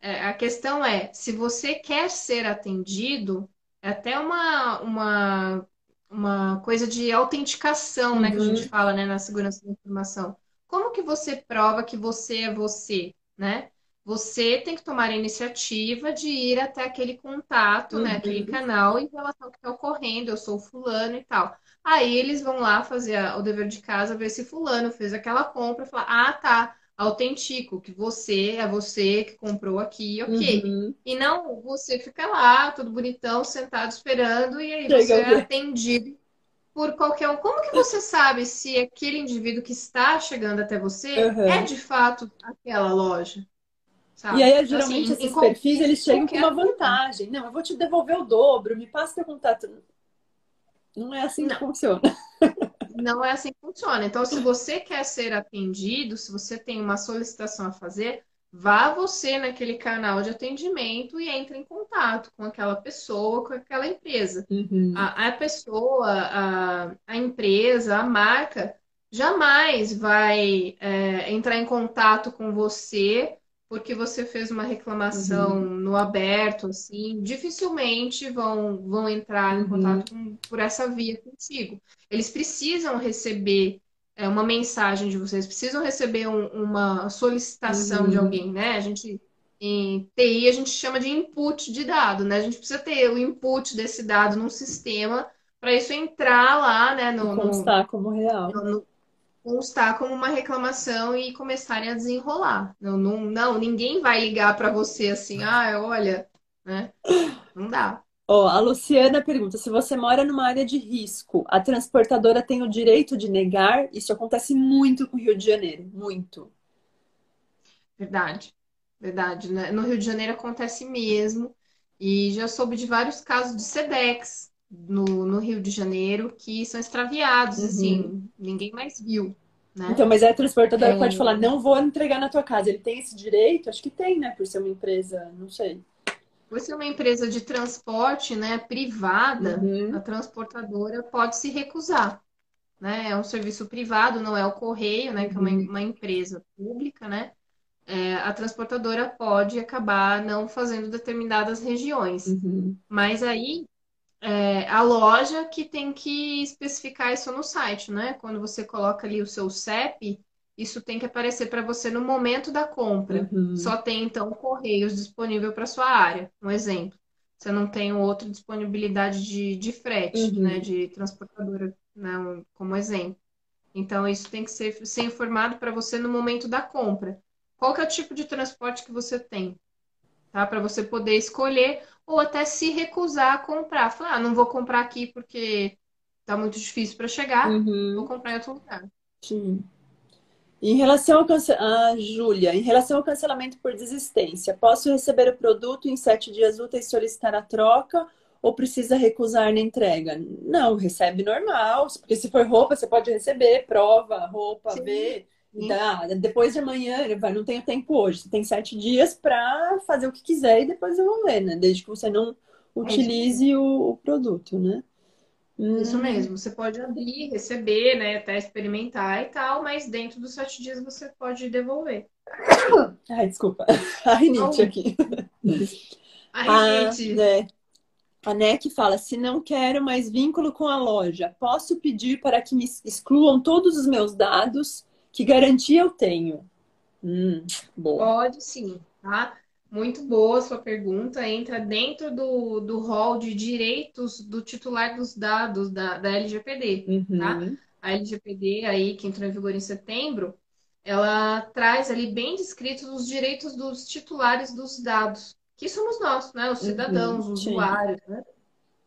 É, a questão é, se você quer ser atendido, é até uma, uma, uma coisa de autenticação, né, que a Uhum. gente fala, né, na segurança da informação. Como que você prova que você é você, né? Você tem que tomar a iniciativa de ir até aquele contato, né, Uhum. aquele canal em relação ao que está ocorrendo, eu sou fulano e tal. Aí eles vão lá fazer o dever de casa, ver se fulano fez aquela compra falar, ah, tá, autentico, que você é você que comprou aqui, ok. Uhum. E não você fica lá, todo bonitão, sentado esperando, e aí Chega você é atendido por qualquer um. Como que você sabe se aquele indivíduo que está chegando até você Uhum. é de fato aquela loja? Sabe? E aí, Então, geralmente, assim, esses perfis, eles chegam com uma vantagem. Não, eu vou te devolver o dobro, me passa teu contato. Não é assim que Não. funciona. Não é assim que funciona. Então, se você quer ser atendido, se você tem uma solicitação a fazer, vá você naquele canal de atendimento e entre em contato com aquela pessoa, com aquela empresa. Uhum. A, a pessoa, a, a empresa, a marca jamais vai é, entrar em contato com você porque você fez uma reclamação no aberto, assim. Dificilmente vão, vão entrar em Uhum. contato com- por essa via contigo. Eles precisam receber é, uma mensagem de vocês, precisam receber um- uma solicitação de Uhum. alguém, né? A gente em TI a gente chama de input de dado, né? A gente precisa ter o input desse dado num sistema para isso entrar lá, né, no- Constar como real. no- no- constar como uma reclamação e começarem a desenrolar. Não, não, não, ninguém vai ligar para você assim, ah, olha, né? Não dá. Ó, a Luciana pergunta: se você mora numa área de risco, a transportadora tem o direito de negar? Isso acontece muito com o Rio de Janeiro, muito. Verdade. verdade. Né? No Rio de Janeiro acontece mesmo. E já soube de vários casos de SEDEX no, no Rio de Janeiro que são extraviados, uhum. assim, ninguém mais viu. Né? Então, mas a transportadora é... pode falar, não vou entregar na tua casa. Ele tem esse direito? Acho que tem, né? Por ser uma empresa, não sei. Por ser uma empresa de transporte né, privada, uhum. a transportadora pode se recusar. Né? É um serviço privado, não é o correio, né? Que é uma, uhum. uma empresa pública, né? é, a transportadora pode acabar não fazendo determinadas regiões. Uhum. Mas aí é, a loja que tem que especificar isso no site, né? Quando você coloca ali o seu CEP, isso tem que aparecer para você no momento da compra. Uhum. Só tem então correios disponível para sua área. Um exemplo. Você não tem outra disponibilidade de, de frete, uhum. né? De transportadora, né? como exemplo. Então, isso tem que ser, ser informado para você no momento da compra qual que é o tipo de transporte que você tem, tá? Para você poder escolher ou até se recusar a comprar. Falar, ah, não vou comprar aqui porque tá muito difícil para chegar, uhum. vou comprar em outro lugar. Sim. Em relação ao cancelamento, ah, Júlia, em relação ao cancelamento por desistência, posso receber o produto em sete dias úteis e solicitar a troca ou precisa recusar na entrega? Não, recebe normal, porque se for roupa, você pode receber, prova, roupa, Sim. ver. Tá, depois de amanhã, não tenho tempo hoje. Você tem sete dias para fazer o que quiser e depois eu vou ler, né? Desde que você não utilize o, o, produto, né? Isso hum. mesmo. Você pode abrir, receber, né? Até experimentar e tal, mas dentro dos sete dias você pode devolver. Ai, desculpa. A rinite aqui. A rinite. Ah, né? A NEC fala: se não quero mais vínculo com a loja, posso pedir para que me excluam todos os meus dados que garantia eu tenho? Hum, boa. Pode sim, tá? Muito boa sua pergunta. Entra dentro do, do rol de direitos do titular dos dados da, da LGPD, uhum. tá? A LGPD aí, que entrou em vigor em setembro, ela traz ali bem descritos os direitos dos titulares dos dados, que somos nós, né? Os uhum, cidadãos, uhum, os usuários, né?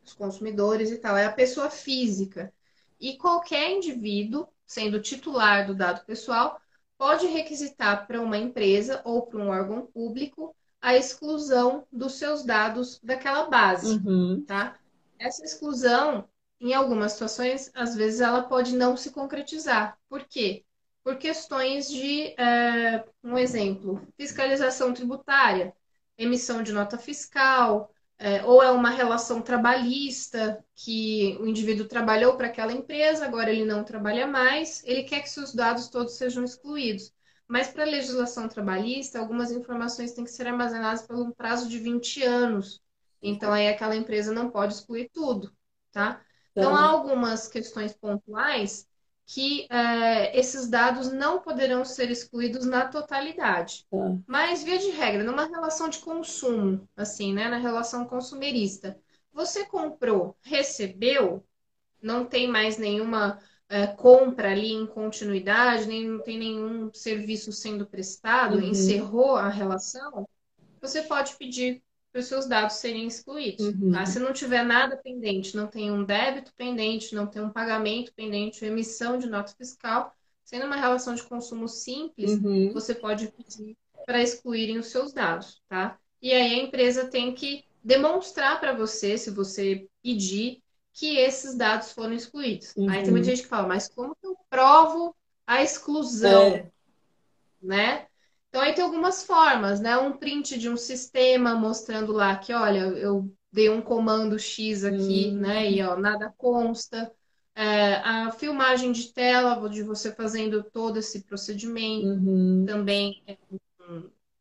os consumidores e tal. É a pessoa física. E qualquer indivíduo sendo titular do dado pessoal, pode requisitar para uma empresa ou para um órgão público a exclusão dos seus dados daquela base, uhum. tá? Essa exclusão, em algumas situações, às vezes ela pode não se concretizar. Por quê? Por questões de, é, um exemplo, fiscalização tributária, emissão de nota fiscal, é, ou é uma relação trabalhista, que o indivíduo trabalhou para aquela empresa, agora ele não trabalha mais, ele quer que seus dados todos sejam excluídos. Mas para a legislação trabalhista, algumas informações têm que ser armazenadas por um prazo de 20 anos. Então, aí aquela empresa não pode excluir tudo, tá? Então, há algumas questões pontuais que é, esses dados não poderão ser excluídos na totalidade. Tá. Mas, via de regra, numa relação de consumo, assim, né, na relação consumerista, você comprou, recebeu, não tem mais nenhuma é, compra ali em continuidade, nem não tem nenhum serviço sendo prestado, uhum. encerrou a relação, você pode pedir para os seus dados serem excluídos. Uhum. Tá? Se não tiver nada pendente, não tem um débito pendente, não tem um pagamento pendente, emissão de nota fiscal, sendo uma relação de consumo simples, uhum. você pode pedir para excluírem os seus dados, tá? E aí a empresa tem que demonstrar para você, se você pedir, que esses dados foram excluídos. Uhum. Aí tem muita gente que fala, mas como que eu provo a exclusão? É. Né? Então, aí tem algumas formas, né? Um print de um sistema mostrando lá que, olha, eu dei um comando X aqui, uhum. né? E, ó, nada consta. É, a filmagem de tela de você fazendo todo esse procedimento uhum. também é,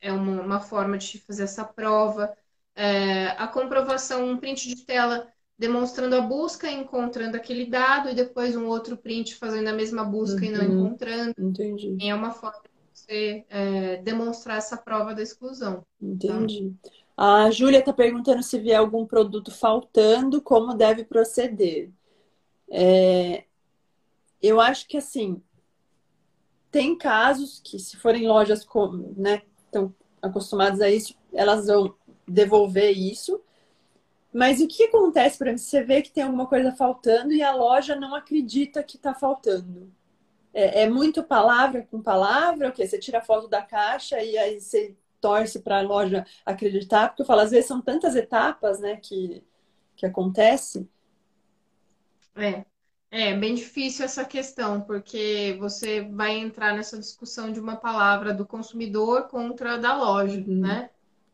é uma, uma, forma de fazer essa prova. É, a comprovação, um print de tela demonstrando a busca, encontrando aquele dado, e depois um outro print fazendo a mesma busca uhum. e não uhum. encontrando. Entendi. É uma forma você é, demonstrar essa prova da exclusão. Entendi. Tá? A Júlia está perguntando se vier algum produto faltando, como deve proceder. É, eu acho que assim tem casos que, se forem lojas como, né, estão acostumadas a isso, elas vão devolver isso. Mas o que acontece, para você vê que tem alguma coisa faltando e a loja não acredita que está faltando? É, é, muito palavra com palavra, o quê? Você tira a foto da caixa e aí você torce para a loja acreditar, porque eu falo, às vezes são tantas etapas, né, que, que acontece. É, é bem difícil essa questão, porque você vai entrar nessa discussão de uma palavra do consumidor contra da loja, uhum. né?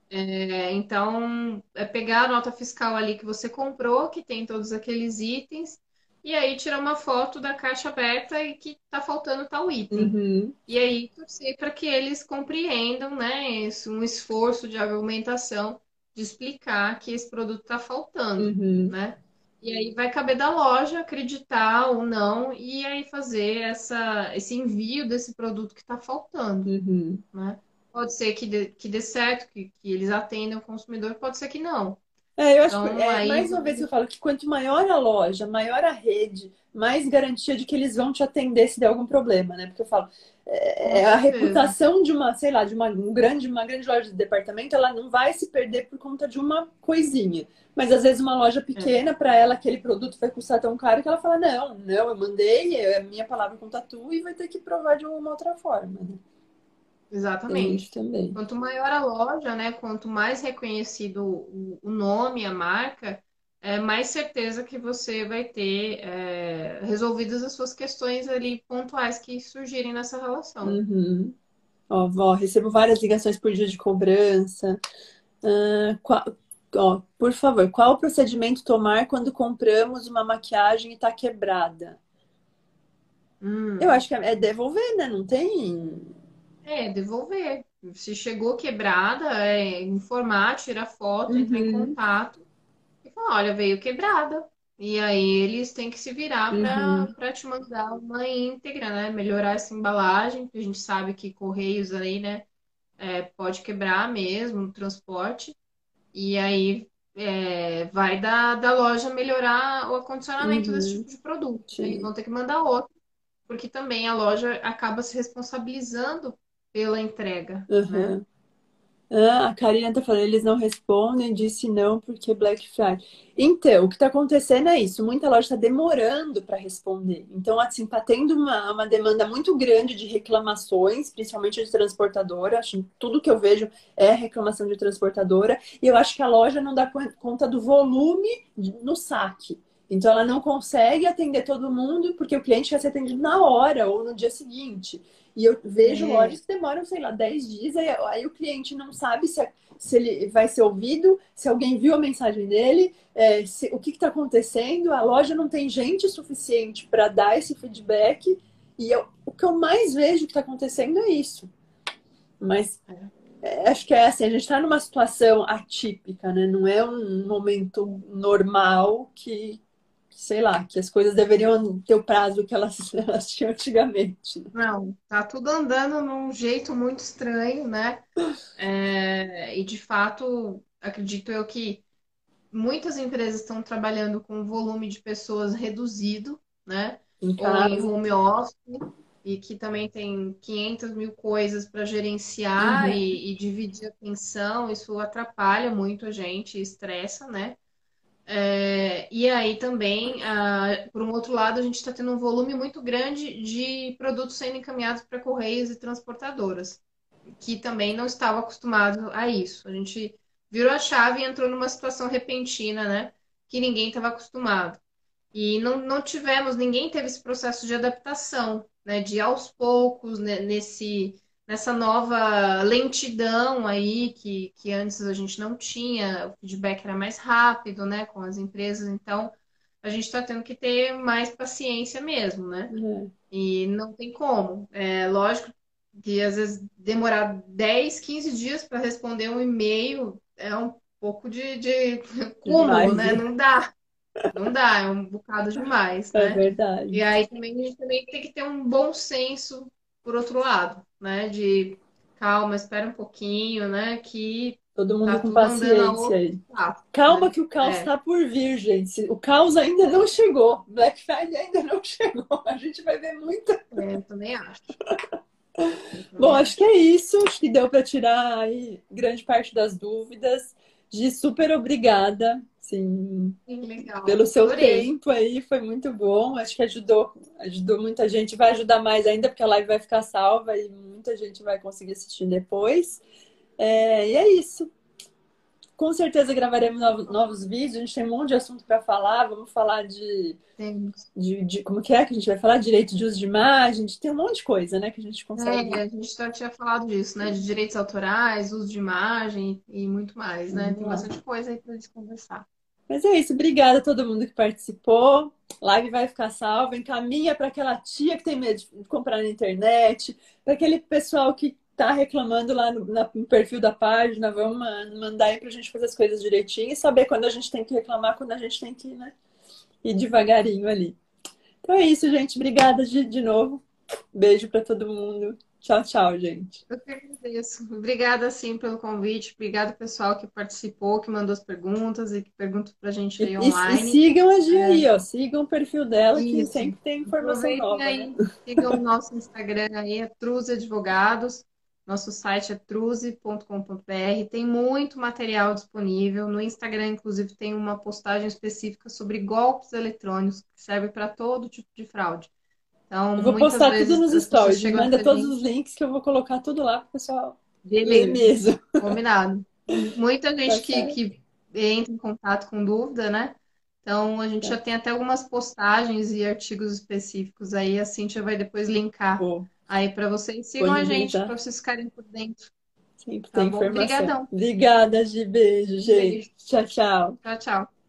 É, então, é pegar a nota fiscal ali que você comprou, que tem todos aqueles itens, e aí tirar uma foto da caixa aberta e que tá faltando tal item. Uhum. E aí torcer para que eles compreendam, né, um esforço de argumentação de explicar que esse produto está faltando, uhum. né? E aí vai caber da loja acreditar ou não e aí fazer essa, esse envio desse produto que está faltando, uhum. né? Pode ser que dê, que dê certo, que, que eles atendam o consumidor, pode ser que não. É, eu acho então, que, é, aí... mais uma vez eu falo que quanto maior a loja, maior a rede, mais garantia de que eles vão te atender se der algum problema, né? Porque eu falo, é, é a reputação de uma, sei lá, de uma, um grande, uma grande loja de departamento, ela não vai se perder por conta de uma coisinha. Mas às vezes uma loja pequena, é. para ela, aquele produto vai custar tão caro que ela fala, não, não, eu mandei, é a minha palavra com tatu e vai ter que provar de uma outra forma, né? Exatamente. também. Quanto maior a loja, né? Quanto mais reconhecido o nome, a marca, é mais certeza que você vai ter é, resolvidas as suas questões ali pontuais que surgirem nessa relação. Uhum. Ó, vó, recebo várias ligações por dia de cobrança. Uh, qual, ó, por favor, qual o procedimento tomar quando compramos uma maquiagem e está quebrada? Hum. Eu acho que é, é devolver, né? Não tem é, devolver. Se chegou quebrada, é, informar, tirar foto, uhum. entrar em uhum. contato e falar, olha, veio quebrada. E aí eles têm que se virar para uhum. te mandar uma íntegra, né? Melhorar essa embalagem, porque a gente sabe que correios aí, né? É, pode quebrar mesmo o transporte. E aí é, vai da, da loja melhorar o acondicionamento uhum. desse tipo de produto. Eles vão ter que mandar outro, porque também a loja acaba se responsabilizando pela entrega. Uhum. Né? Ah, a Karina tá falando, eles não respondem, disse não porque Black Friday. Então, o que está acontecendo é isso, muita loja está demorando para responder. Então, assim, tá tendo uma, uma demanda muito grande de reclamações, principalmente de transportadora. Acho tudo que eu vejo é reclamação de transportadora. E eu acho que a loja não dá conta do volume no saque. Então, ela não consegue atender todo mundo porque o cliente quer ser atendido na hora ou no dia seguinte. E eu vejo é. lojas que demoram, sei lá, 10 dias, aí, aí o cliente não sabe se, se ele vai ser ouvido, se alguém viu a mensagem dele, é, se, o que está acontecendo. A loja não tem gente suficiente para dar esse feedback. E eu, o que eu mais vejo que está acontecendo é isso. Mas é, acho que é assim, a gente está numa situação atípica, né? Não é um momento normal que, sei lá, que as coisas deveriam ter o prazo que elas, elas tinham antigamente. Não, tá tudo andando num jeito muito estranho, né? É, e de fato, acredito eu que muitas empresas estão trabalhando com um volume de pessoas reduzido, né? Em Ou em home office, e que também tem 500 mil coisas para gerenciar uhum. e, e dividir a atenção, isso atrapalha muito a gente, estressa, né? É, e aí também, ah, por um outro lado, a gente está tendo um volume muito grande de produtos sendo encaminhados para correios e transportadoras, que também não estava acostumado a isso. A gente virou a chave e entrou numa situação repentina, né? Que ninguém estava acostumado. E não, não tivemos, ninguém teve esse processo de adaptação, né? De aos poucos, né, nesse nessa nova lentidão aí que, que antes a gente não tinha, o feedback era mais rápido, né, com as empresas, então a gente está tendo que ter mais paciência mesmo, né? Uhum. E não tem como. É lógico que às vezes demorar 10, 15 dias para responder um e-mail é um pouco de, de cúmulo, né? Não dá. Não dá, é um bocado demais, é né? É verdade. E aí também a gente também tem que ter um bom senso por outro lado né? De calma, espera um pouquinho, né? Que Todo mundo tá com paciência aí. Calma né? que o caos está é. Tá por vir, gente. O caos ainda não chegou. Black Friday ainda não chegou. A gente vai ver muita. É, eu também acho. Bom, acho que é isso. Acho que deu para tirar aí grande parte das dúvidas. De super obrigada Sim. Legal. Pelo seu Adorei. tempo aí, foi muito bom. Acho que ajudou, ajudou muita gente. Vai ajudar mais ainda, porque a live vai ficar salva e muita gente vai conseguir assistir depois. É, e é isso. Com certeza gravaremos novos, novos vídeos. A gente tem um monte de assunto para falar. Vamos falar de, de, de, Como que é que a gente vai falar? Direito de uso de imagem. Tem um monte de coisa, né? Que a gente consegue. É, a gente já tinha falado disso, né? De direitos autorais, uso de imagem e muito mais, né? Tem bastante coisa aí para gente conversar. Mas é isso. Obrigada a todo mundo que participou. Live vai ficar salva. Encaminha para aquela tia que tem medo de comprar na internet, para aquele pessoal que tá reclamando lá no, no, perfil da página, vamos mandar aí pra gente fazer as coisas direitinho e saber quando a gente tem que reclamar, quando a gente tem que né, ir devagarinho ali. Então é isso, gente. Obrigada de, de novo. Beijo para todo mundo. Tchau, tchau, gente. Eu que agradeço. Obrigada, sim, pelo convite. Obrigada, pessoal, que participou, que mandou as perguntas e que perguntou pra gente aí e, online. E, sigam a Gi é. aí, ó. Sigam o perfil dela, Isso. que sempre tem informação Aproveitem nova. Aí, né? Sigam o nosso Instagram aí, é Truz Advogados. Nosso site é truze.com.br. Tem muito material disponível. No Instagram, inclusive, tem uma postagem específica sobre golpes eletrônicos, que serve para todo tipo de fraude. Então, eu vou postar tudo nos stories. Manda todos os links que eu vou colocar tudo lá para o pessoal ler mesmo. Combinado. Muita gente tá que, que entra em contato com dúvida, né? Então, a gente tá. já tem até algumas postagens e artigos específicos aí. A Cintia vai depois linkar. Pô aí para vocês. Sigam a gente para vocês ficarem por dentro. Sempre tá tem bom? informação. Obrigadão. Obrigada, Gi. Beijo, gente. Beijo. Tchau, tchau. Tchau, tchau.